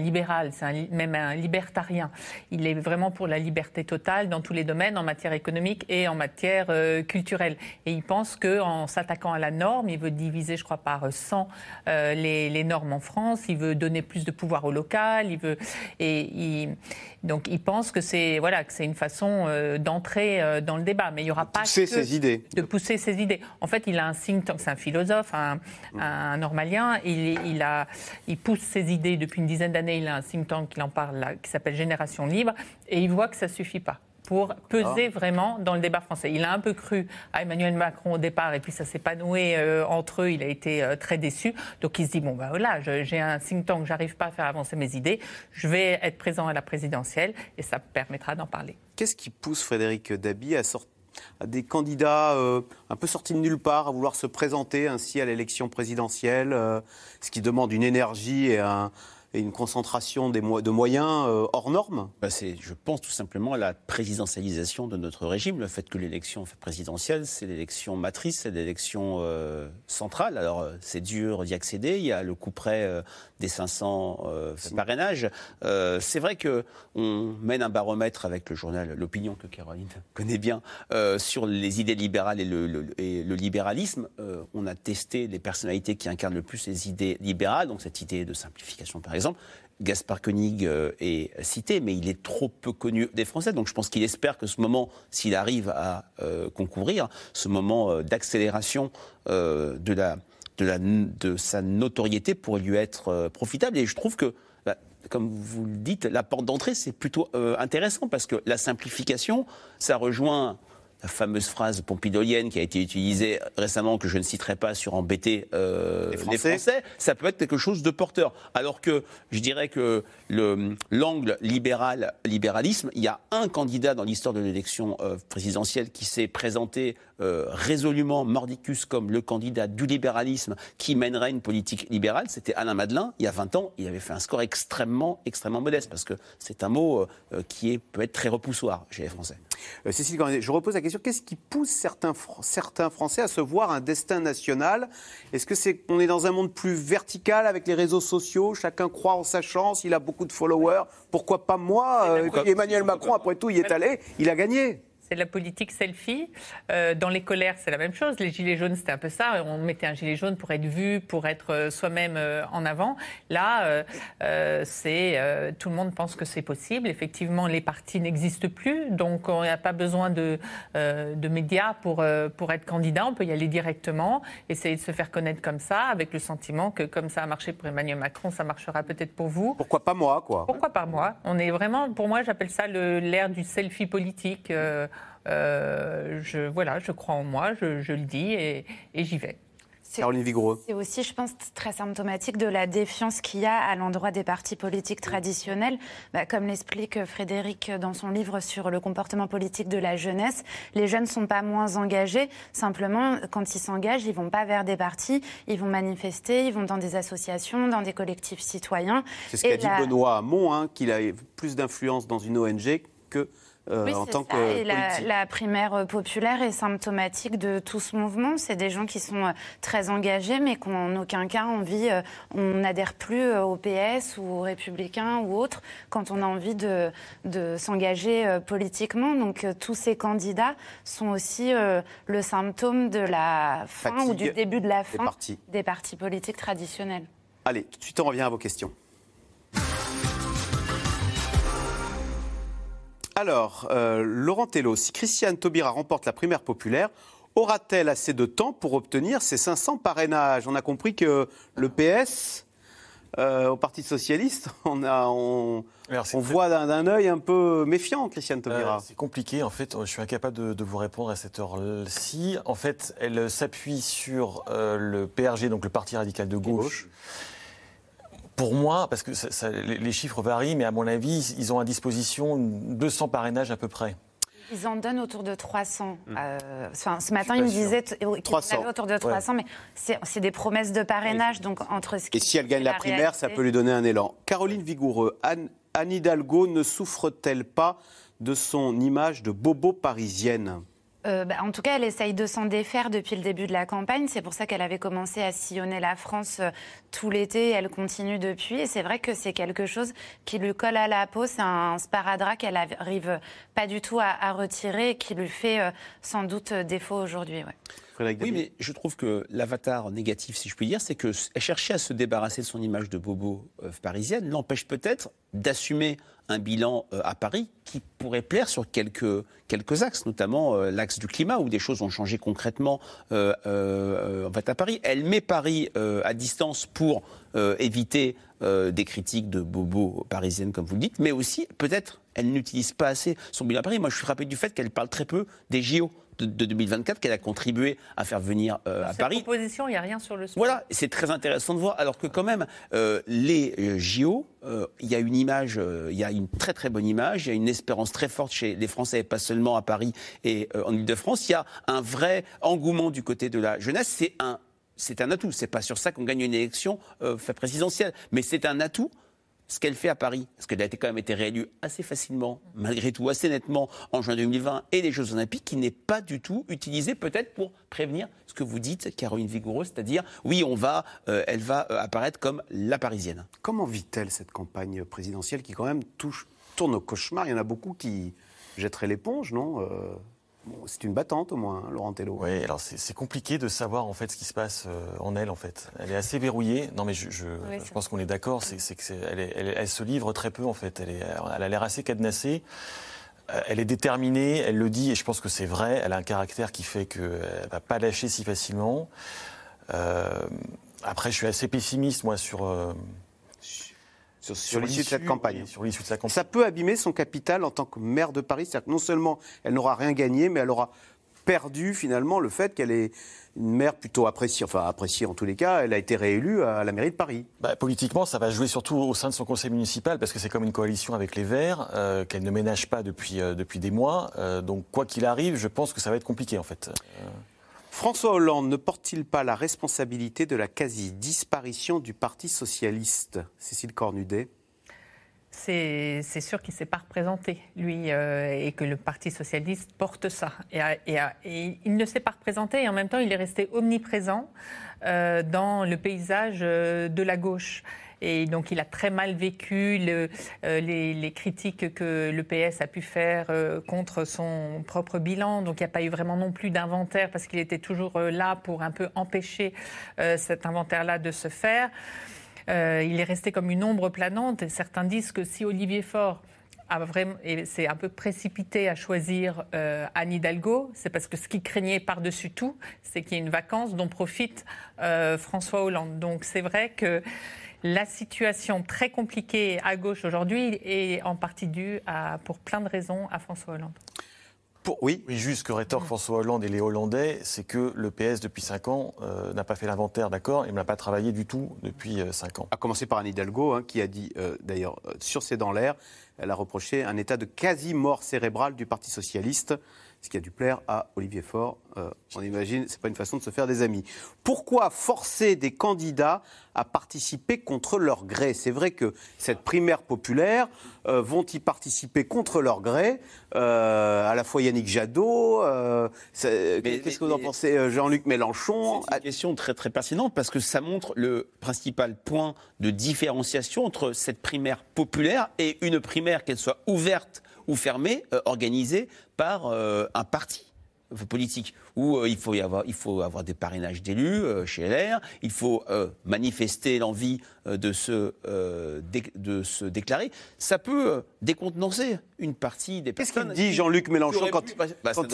libéral, c'est même un libertarien. Il est vraiment pour la liberté totale dans tous les domaines, en matière économique et en matière euh, culturelle. Et il pense qu'en s'attaquant à la norme, il veut diviser, je crois, par 100 euh, les, les normes en France. Il veut donner plus de pouvoir au local. Il veut et il, donc il pense que c'est voilà que c'est une façon euh, d'entrer euh, dans le débat. Mais il y aura pas pousser que ses idées. de pousser ses idées. En fait, il a un think tank, c'est un philosophe, un, un normalien. Il, il, a, il pousse ses idées depuis une dizaine d'années. Il a un think tank, il en parle là, qui s'appelle Génération Libre, et il voit que ça suffit pas pour peser vraiment dans le débat français. Il a un peu cru à Emmanuel Macron au départ, et puis ça s'est pas noué euh, entre eux. Il a été euh, très déçu. Donc il se dit bon ben voilà, j'ai un think tank, j'arrive pas à faire avancer mes idées. Je vais être présent à la présidentielle, et ça me permettra d'en parler. Qu'est-ce qui pousse Frédéric Dabi à, sor- à des candidats euh, un peu sortis de nulle part à vouloir se présenter ainsi à l'élection présidentielle, euh, ce qui demande une énergie et, un- et une concentration des mo- de moyens euh, hors normes Bah, c'est, je pense tout simplement à la présidentialisation de notre régime, le fait que l'élection présidentielle, c'est l'élection matrice, c'est l'élection euh, centrale. Alors euh, c'est dur d'y accéder. Il y a le coup près euh, des 500 euh, parrainages. C'est vrai que on mène un baromètre avec le journal L'Opinion que Caroline connaît bien sur les idées libérales et le, le- et le libéralisme. On a testé les personnalités qui incarnent le plus les idées libérales, donc cette idée de simplification par exemple. Gaspard Koenig euh, est cité, mais il est trop peu connu des Français. Donc je pense qu'il espère que ce moment, s'il arrive à euh, concourir, ce moment euh, d'accélération de, sa notoriété pourrait lui être profitable. Et je trouve que, bah, comme vous le dites, la porte d'entrée, c'est plutôt intéressant parce que la simplification, ça rejoint la fameuse phrase pompidolienne qui a été utilisée récemment, que je ne citerai pas, sur embêter euh, Les les, Français. Ça peut être quelque chose de porteur. Alors que je dirais que le- l'angle libéral, libéralisme, il y a un candidat dans l'histoire de l'élection euh, présidentielle qui s'est présenté euh, résolument mordicus comme le candidat du libéralisme qui mènerait une politique libérale, c'était Alain Madelin. Il y a 20 ans, il avait fait un score extrêmement, extrêmement modeste parce que c'est un mot euh, qui est, peut être très repoussoir chez les Français. Euh, Cécile je repose la question qu'est-ce qui pousse certains, certains Français à se voir un destin national? Est-ce que c'est qu'on est dans un monde plus vertical avec les réseaux sociaux Chacun croit en sa chance, il a beaucoup de followers. Pourquoi pas moi? Euh, Emmanuel Macron, après tout, il est allé, il a gagné. C'est de la politique selfie. Euh, dans les colères, c'est la même chose. Les gilets jaunes, c'était un peu ça. On mettait un gilet jaune pour être vu, pour être euh, soi-même euh, en avant. Là, euh, c'est euh, tout le monde pense que c'est possible. Effectivement, les partis n'existent plus, donc on n'a pas besoin de, de médias pour, pour être candidat. On peut y aller directement, essayer de se faire connaître comme ça, avec le sentiment que comme ça a marché pour Emmanuel Macron, ça marchera peut-être pour vous. Pourquoi pas moi, quoi? Pourquoi pas moi? On est vraiment, pour moi, j'appelle ça l'ère du selfie politique. Euh, je, voilà, je crois en moi, je, je le dis et, et j'y vais. C'est aussi, je pense, très symptomatique de la défiance qu'il y a à l'endroit des partis politiques traditionnels. Bah, comme l'explique Frédéric dans son livre sur le comportement politique de la jeunesse, les jeunes ne sont pas moins engagés. Simplement, quand ils s'engagent, ils vont pas vers des partis, ils vont manifester, ils vont dans des associations, dans des collectifs citoyens. C'est ce qu'a dit la- Benoît Hamon, hein, qu'il a plus d'influence dans une ONG que euh, Oui, en c'est tant ça. que Et la, primaire euh, populaire est symptomatique de tout ce mouvement. C'est des gens qui sont euh, très engagés, mais qui n'ont en aucun cas envie. on n'adhère plus au PS ou aux Républicains ou autres quand on a envie de, de s'engager politiquement. Donc tous ces candidats sont aussi euh, le symptôme de la fin ou du début de la des fin partis. des partis politiques traditionnels. Allez, tout de suite, on revient à vos questions. Alors, euh, Laurent Tello, si Christiane Taubira remporte la primaire populaire, aura-t-elle assez de temps pour obtenir ses 500 parrainages? On a compris que le PS, euh, au Parti Socialiste, on, a, on, on voit d'un œil un peu méfiant Christiane Taubira. Euh, c'est compliqué, en fait, je suis incapable de, de vous répondre à cette heure-ci. En fait, elle s'appuie sur euh, le PRG, donc le Parti radical de gauche. Pour moi, parce que ça- ça- les chiffres varient, mais à mon avis, ils ont à disposition 200 parrainages à peu près. Ils en donnent autour de 300. Hmm. Euh, enfin, ce matin, ils me disaient qu'ils en 300. avaient autour de 300, mais c'est c'est des promesses de parrainage. Donc, entre ce Et si elle gagne la primaire, ça peut lui donner un élan. Caroline Vigoureux, Anne, Anne Hidalgo ne souffre-t-elle pas de son image de bobo parisienne? Euh, bah, en tout cas, elle essaye de s'en défaire depuis le début de la campagne. C'est pour ça qu'elle avait commencé à sillonner la France euh, tout l'été. Elle continue depuis. Et c'est vrai que c'est quelque chose qui lui colle à la peau. C'est un sparadrap qu'elle arrive pas du tout à, à retirer et qui lui fait euh, sans doute défaut aujourd'hui. ouais. Oui, mais je trouve que l'avatar négatif, si je puis dire, c'est qu'elle cherchait à se débarrasser de son image de bobo euh, parisienne, l'empêche peut-être d'assumer un bilan euh, à Paris qui pourrait plaire sur quelques, axes, notamment euh, l'axe du climat, où des choses ont changé concrètement euh, à Paris. Elle met Paris à distance pour éviter des critiques de bobo parisiennes, comme vous le dites, mais aussi, peut-être, elle n'utilise pas assez son bilan à Paris. Moi, je suis frappé du fait qu'elle parle très peu des JO de, de 2024 qu'elle a contribué à faire venir euh, à Cette Paris. proposition, il n'y a rien sur le sport. Voilà, c'est très intéressant de voir. Alors que quand même, euh, les euh, JO, euh, il y a une image, il y a une très très bonne image, il y a une espérance très forte chez les Français, et pas seulement à Paris et en Ile-de-France. Il y a un vrai engouement du côté de la jeunesse. C'est un, c'est un atout. C'est pas sur ça qu'on gagne une élection présidentielle, mais c'est un atout. Ce qu'elle fait à Paris, parce qu'elle a quand même été réélue assez facilement, malgré tout, assez nettement en juin 2020 et les Jeux Olympiques, qui n'est pas du tout utilisé peut-être pour prévenir ce que vous dites, Caroline Vigoureux, c'est-à-dire oui, on va, euh, elle va euh, apparaître comme la Parisienne. Comment vit-elle cette campagne présidentielle qui quand même tourne au cauchemar? Il y en a beaucoup qui jetteraient l'éponge, non? Euh, bon, C'est une battante au moins, hein, Laurent Tello. Oui, alors c'est compliqué de savoir en fait ce qui se passe euh, en elle en fait. Elle est assez verrouillée. Non mais je, je, Oui, je c'est pense qu'on est d'accord. C'est que elle, est- elle, elle se livre très peu en fait. Elle, est, elle a l'air assez cadenassée. Euh, Elle est déterminée, elle le dit, et je pense que c'est vrai. Elle a un caractère qui fait qu'elle ne va pas lâcher si facilement. Euh, après, je suis assez pessimiste, moi, sur, euh, sur, sur l'issue de cette campagne. Sur l'issue de sa campagne. Ça peut abîmer son capital en tant que maire de Paris. C'est-à-dire que non seulement elle n'aura rien gagné, mais elle aura perdu finalement le fait qu'elle est une maire plutôt appréciée, enfin appréciée en tous les cas. Elle a été réélue à la mairie de Paris. Bah, politiquement, ça va jouer surtout au sein de son conseil municipal parce que c'est comme une coalition avec les Verts euh, qu'elle ne ménage pas depuis, euh, depuis des mois. Euh, donc, quoi qu'il arrive, je pense que ça va être compliqué en fait. Euh, François Hollande ne porte-t-il pas la responsabilité de la quasi-disparition du Parti socialiste Cécile Cornudet? C'est sûr qu'il ne s'est pas représenté, lui, euh, et que le Parti socialiste porte ça. A- et il ne s'est pas représenté, et en même temps, il est resté omniprésent euh, dans le paysage euh, de la gauche. Et donc, il a très mal vécu euh, les, critiques que le PS a pu faire euh, contre son propre bilan. Donc, il n'y a pas eu vraiment non plus d'inventaire parce qu'il était toujours euh, là pour un peu empêcher cet inventaire-là de se faire. Il est resté comme une ombre planante. Et certains disent que si Olivier Faure c'est un peu précipité à choisir Anne Hidalgo, c'est parce que ce qu'il craignait par-dessus tout, c'est qu'il y ait une vacance dont profite François Hollande. Donc c'est vrai que la situation très compliquée à gauche aujourd'hui est en partie due à, pour plein de raisons à François Hollande. oui. juste que rétorquent François Hollande et les Hollandais, c'est que le PS depuis 5 ans euh, n'a pas fait l'inventaire, d'accord, et n'a pas travaillé du tout depuis 5 ans. À commencer par Anne Hidalgo, hein, qui a dit, euh, d'ailleurs, euh, sur ses dents l'air, elle a reproché un état de quasi-mort cérébrale du Parti socialiste, ce qui a dû plaire à Olivier Faure. Euh, on imagine, c'est pas une façon de se faire des amis. Pourquoi forcer des candidats à participer contre leur gré? C'est vrai que cette primaire populaire euh, vont y participer contre leur gré, euh, à la fois Yannick Jadot. euh, Qu'est-ce que vous en pensez, euh, Jean-Luc Mélenchon? C'est une question très très pertinente parce que ça montre le principal point de différenciation entre cette primaire populaire et une primaire, qu'elle soit ouverte ou fermée, euh, organisée par euh, un parti politique où euh, il, faut y avoir, il faut avoir des parrainages d'élus euh, chez LR, il faut euh, manifester l'envie de, se, dé- de se déclarer. Ça peut décontenancer une partie des Qu'est-ce personnes. qu'il dit, Jean-Luc Mélenchon, quand- pu- bah, ça quand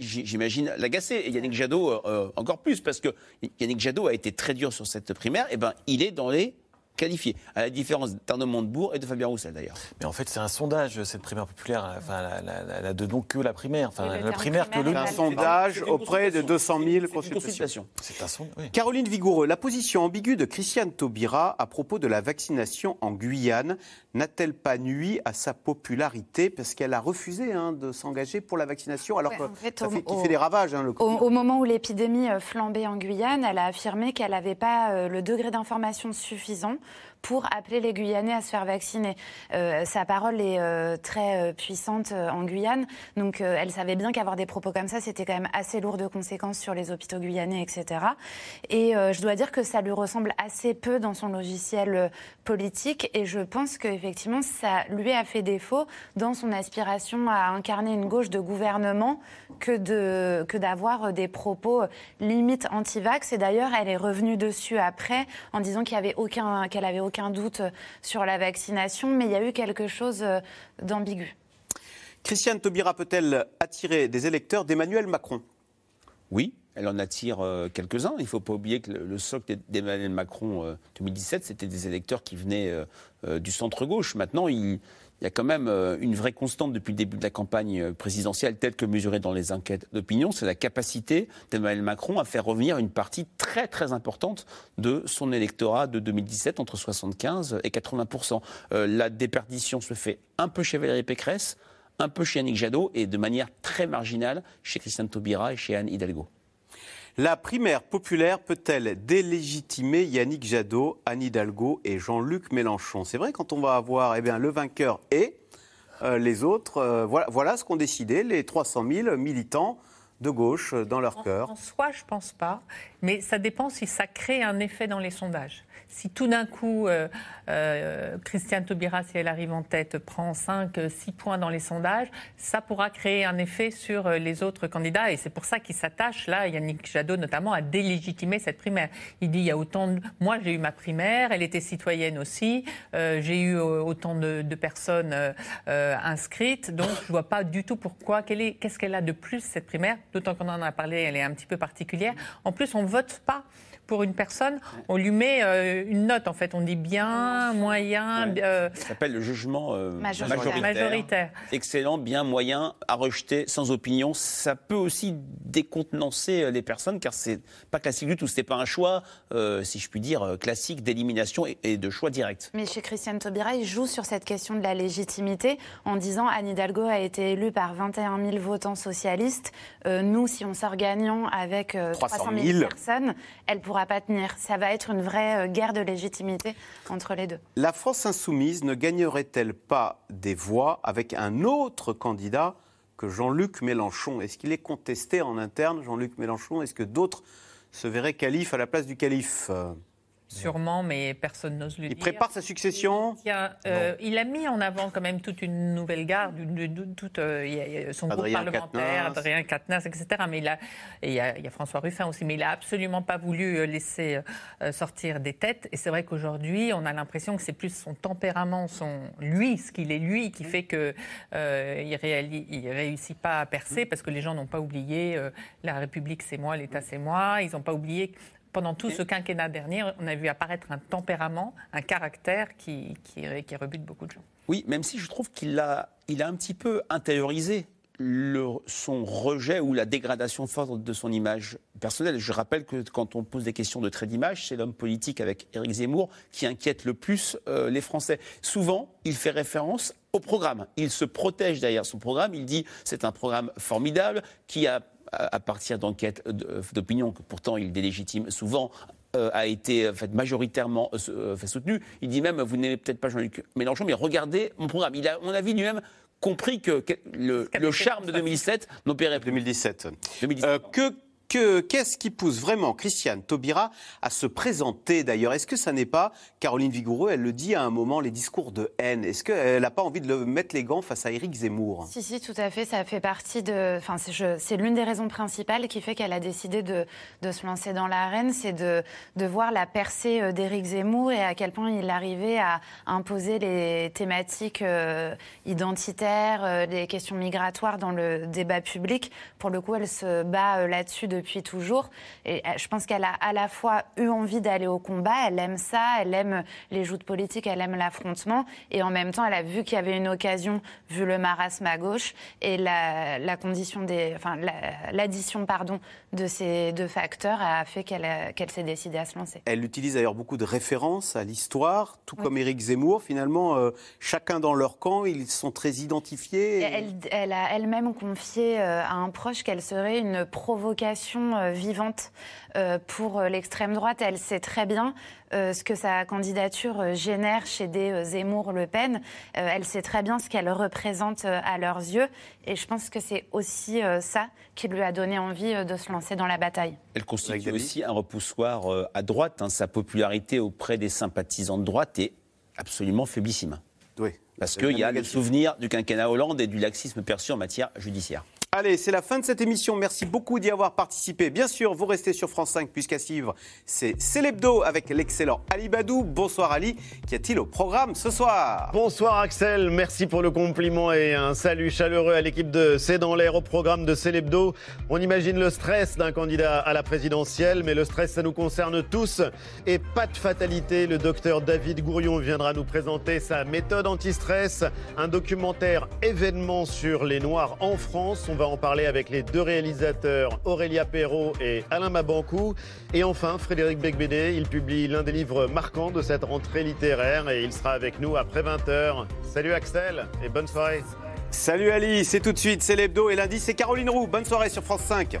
j'imagine- l'agacer. Et Yannick Jadot encore plus, parce que Yannick Jadot a été très dur sur cette primaire, et ben il est dans les qualifiés, à la différence d'Arnaud Montebourg et de Fabien Roussel d'ailleurs. Mais en fait, c'est un sondage, cette primaire populaire. Enfin, elle a- elle a- elle a de donc que la primaire. Enfin, Oui, le la terme primaire que le. primaire, C'est un sondage auprès de 200 000 consultations. C'est un sondage. oui. Caroline Vigoureux, la position ambiguë de Christiane Taubira à propos de la vaccination en Guyane n'a-t-elle pas nui à sa popularité parce qu'elle a refusé hein, de s'engager pour la vaccination alors Ouais, que en fait, ça au- fait, qui au- fait des ravages hein, le Au, Covid. au moment où l'épidémie euh, flambait en Guyane, elle a affirmé qu'elle n'avait pas euh, le degré d'information suffisant pour appeler les Guyanais à se faire vacciner. Euh, sa parole est euh, très euh, puissante en Guyane, donc elle savait bien qu'avoir des propos comme ça, c'était quand même assez lourd de conséquences sur les hôpitaux guyanais, etc. Et je dois dire que ça lui ressemble assez peu dans son logiciel politique, et je pense qu'effectivement, ça lui a fait défaut dans son aspiration à incarner une gauche de gouvernement que d'avoir des propos limite anti-vax. Et d'ailleurs, elle est revenue dessus après en disant qu'il y avait aucun qu'elle avait aucun doute sur la vaccination, mais il y a eu quelque chose euh, d'ambigu. Christiane Taubira peut-elle attirer des électeurs d'Emmanuel Macron? Oui, elle en attire euh, quelques-uns. Il ne faut pas oublier que le, le socle d'Emmanuel Macron euh, 2017, c'était des électeurs qui venaient euh, euh, du centre-gauche. Maintenant, il, il y a quand même euh, une vraie constante depuis le début de la campagne euh, présidentielle, telle que mesurée dans les enquêtes d'opinion, c'est la capacité d'Emmanuel Macron à faire revenir une partie très très importante de son électorat de 2017, entre 75 et 80% Euh, La déperdition se fait un peu chez Valérie Pécresse, un peu chez Yannick Jadot et de manière très marginale chez Christiane Taubira et chez Anne Hidalgo. La primaire populaire peut-elle délégitimer Yannick Jadot, Anne Hidalgo et Jean-Luc Mélenchon? C'est vrai, quand on va avoir eh bien, le vainqueur et euh, les autres, euh, voilà, voilà ce qu'ont décidé les 300 000 militants de gauche euh, dans leur cœur. En soi, je pense pas, mais ça dépend si ça crée un effet dans les sondages. Si tout d'un coup, euh, euh, Christiane Taubira, si elle arrive en tête, prend 5, 6 points dans les sondages, ça pourra créer un effet sur euh, les autres candidats. Et c'est pour ça qu'il s'attache, là, Yannick Jadot notamment, à délégitimer cette primaire. Il dit il y a autant de. Moi, j'ai eu ma primaire, elle était citoyenne aussi, euh, j'ai eu euh, autant de, de personnes euh, euh, inscrites, donc je ne vois pas du tout pourquoi. Qu'est-ce qu'elle a de plus, cette primaire D'autant qu'on en a parlé, elle est un petit peu particulière. En plus, on ne vote pas pour une personne, on lui met euh, une note en fait. On dit bien, moyen, euh, Ça s'appelle le jugement euh, Majoritaire. majoritaire. Majoritaire. Excellent, bien, moyen, à rejeter, sans opinion. Ça peut aussi décontenancer les personnes, car c'est pas classique du tout. C'était pas un choix, euh, si je puis dire, classique d'élimination et, et de choix direct. Mais chez Christiane Taubira, il joue sur cette question de la légitimité en disant Anne Hidalgo a été élue par 21 000 votants socialistes. Euh, nous, si on sort gagnant avec euh, 300 300 000 000 personnes, elle ne pas tenir. Ça va être une vraie euh, guerre de légitimité entre les deux. La France insoumise ne gagnerait-elle pas des voix avec un autre candidat que Jean-Luc Mélenchon? Est-ce qu'il est contesté en interne, Jean-Luc Mélenchon? Est-ce que d'autres se verraient calife à la place du calife? Sûrement, mais personne n'ose le Il dire. prépare sa succession Il, a, euh, il a mis en avant quand même toute une nouvelle garde, une- toute, euh, il il son Adrien groupe parlementaire. Adrien Quatennens, etc. Mais il a, et il, y a, il y a François Ruffin aussi, mais il a absolument pas voulu euh, laisser sortir des têtes. Et c'est vrai qu'aujourd'hui, on a l'impression que c'est plus son tempérament, son lui, ce qu'il est lui, qui fait que euh, il, il réussit pas à percer parce que les gens n'ont pas oublié la République c'est moi, l'État c'est moi. Ils n'ont pas oublié pendant tout ce quinquennat dernier, on a vu apparaître un tempérament, un caractère qui, qui, qui rebute beaucoup de gens. Oui, même si je trouve qu'il a, il a un petit peu intériorisé le- son rejet ou la dégradation forte de son image personnelle. Je rappelle que quand on pose des questions de trait d'image, c'est l'homme politique avec Éric Zemmour qui inquiète le plus euh, les Français. Souvent, il fait référence au programme. Il se protège derrière son programme. Il dit c'est un programme formidable qui a à partir d'enquêtes de- d'opinion que pourtant il délégitime souvent, euh, a été euh, fait, majoritairement euh, euh, fait soutenu. Il dit même, vous n'aimez peut-être pas Jean-Luc Mélenchon, mais regardez mon programme. Il a, à mon avis, lui-même compris que, le, le charme de 2007 n'opérait plus. 2017. Euh, que que- qu'est-ce qui pousse vraiment Christiane Taubira à se présenter d'ailleurs? Est-ce que ça n'est pas, Caroline Vigoureux, elle le dit à un moment, les discours de haine? Est-ce qu'elle n'a pas envie de le mettre les gants face à Éric Zemmour? Si, si, tout à fait. Ça fait partie de. Enfin, c'est l'une des raisons principales qui fait qu'elle a décidé de, de se lancer dans l'arène, c'est de, de voir la percée euh, d'Éric Zemmour et à quel point il arrivait à imposer les thématiques euh, identitaires, euh, les questions migratoires dans le débat public. Pour le coup, elle se bat là-dessus depuis toujours. Et euh, je pense qu'elle a à la fois eu envie d'aller au combat, elle aime ça, elle aime les joutes politiques, elle aime l'affrontement, et en même temps, elle a vu qu'il y avait une occasion, vu le marasme à gauche, et la, la condition des, enfin, la- l'addition, pardon, de ces deux facteurs a fait qu'elle a- qu'elle s'est décidée à se lancer. Elle utilise d'ailleurs beaucoup de références à l'histoire, tout Oui. comme Éric Zemmour. Finalement, euh, chacun dans leur camp, ils sont très identifiés. Et Elle, elle a elle-même confié euh, à un proche qu'elle serait une provocation euh, vivante euh, pour euh, l'extrême droite. Elle sait très bien ce que sa candidature génère chez des Zemmour-Le Pen. Elle sait très bien ce qu'elle représente à leurs yeux. Et je pense que c'est aussi ça qui lui a donné envie de se lancer dans la bataille. Elle constitue aussi un repoussoir à droite. hein. Sa popularité auprès des sympathisants de droite est absolument faiblissime. Oui. Parce qu'il y a le souvenir du quinquennat Hollande et du laxisme perçu en matière judiciaire. Allez, c'est la fin de cette émission. Merci beaucoup d'y avoir participé. Bien sûr, vous restez sur France 5 puisqu'à suivre, c'est Célébdo avec l'excellent Ali Badou. Bonsoir Ali. Qu'y a-t-il au programme ce soir? Bonsoir Axel, merci pour le compliment et un salut chaleureux à l'équipe de C'est dans l'air au programme de Célébdo. On imagine le stress d'un candidat à la présidentielle, mais le stress ça nous concerne tous. Et pas de fatalité, le docteur David Gourion viendra nous présenter sa méthode anti-stress, un documentaire événement sur les Noirs en France. Va en parler avec les deux réalisateurs Aurélia Perrault et Alain Mabancou. Et enfin, Frédéric Becbédé, il publie l'un des livres marquants de cette rentrée littéraire et il sera avec nous après 20h. Salut Axel et bonne soirée. Salut Ali, c'est tout de suite, c'est l'hebdo et lundi c'est Caroline Roux. Bonne soirée sur France 5.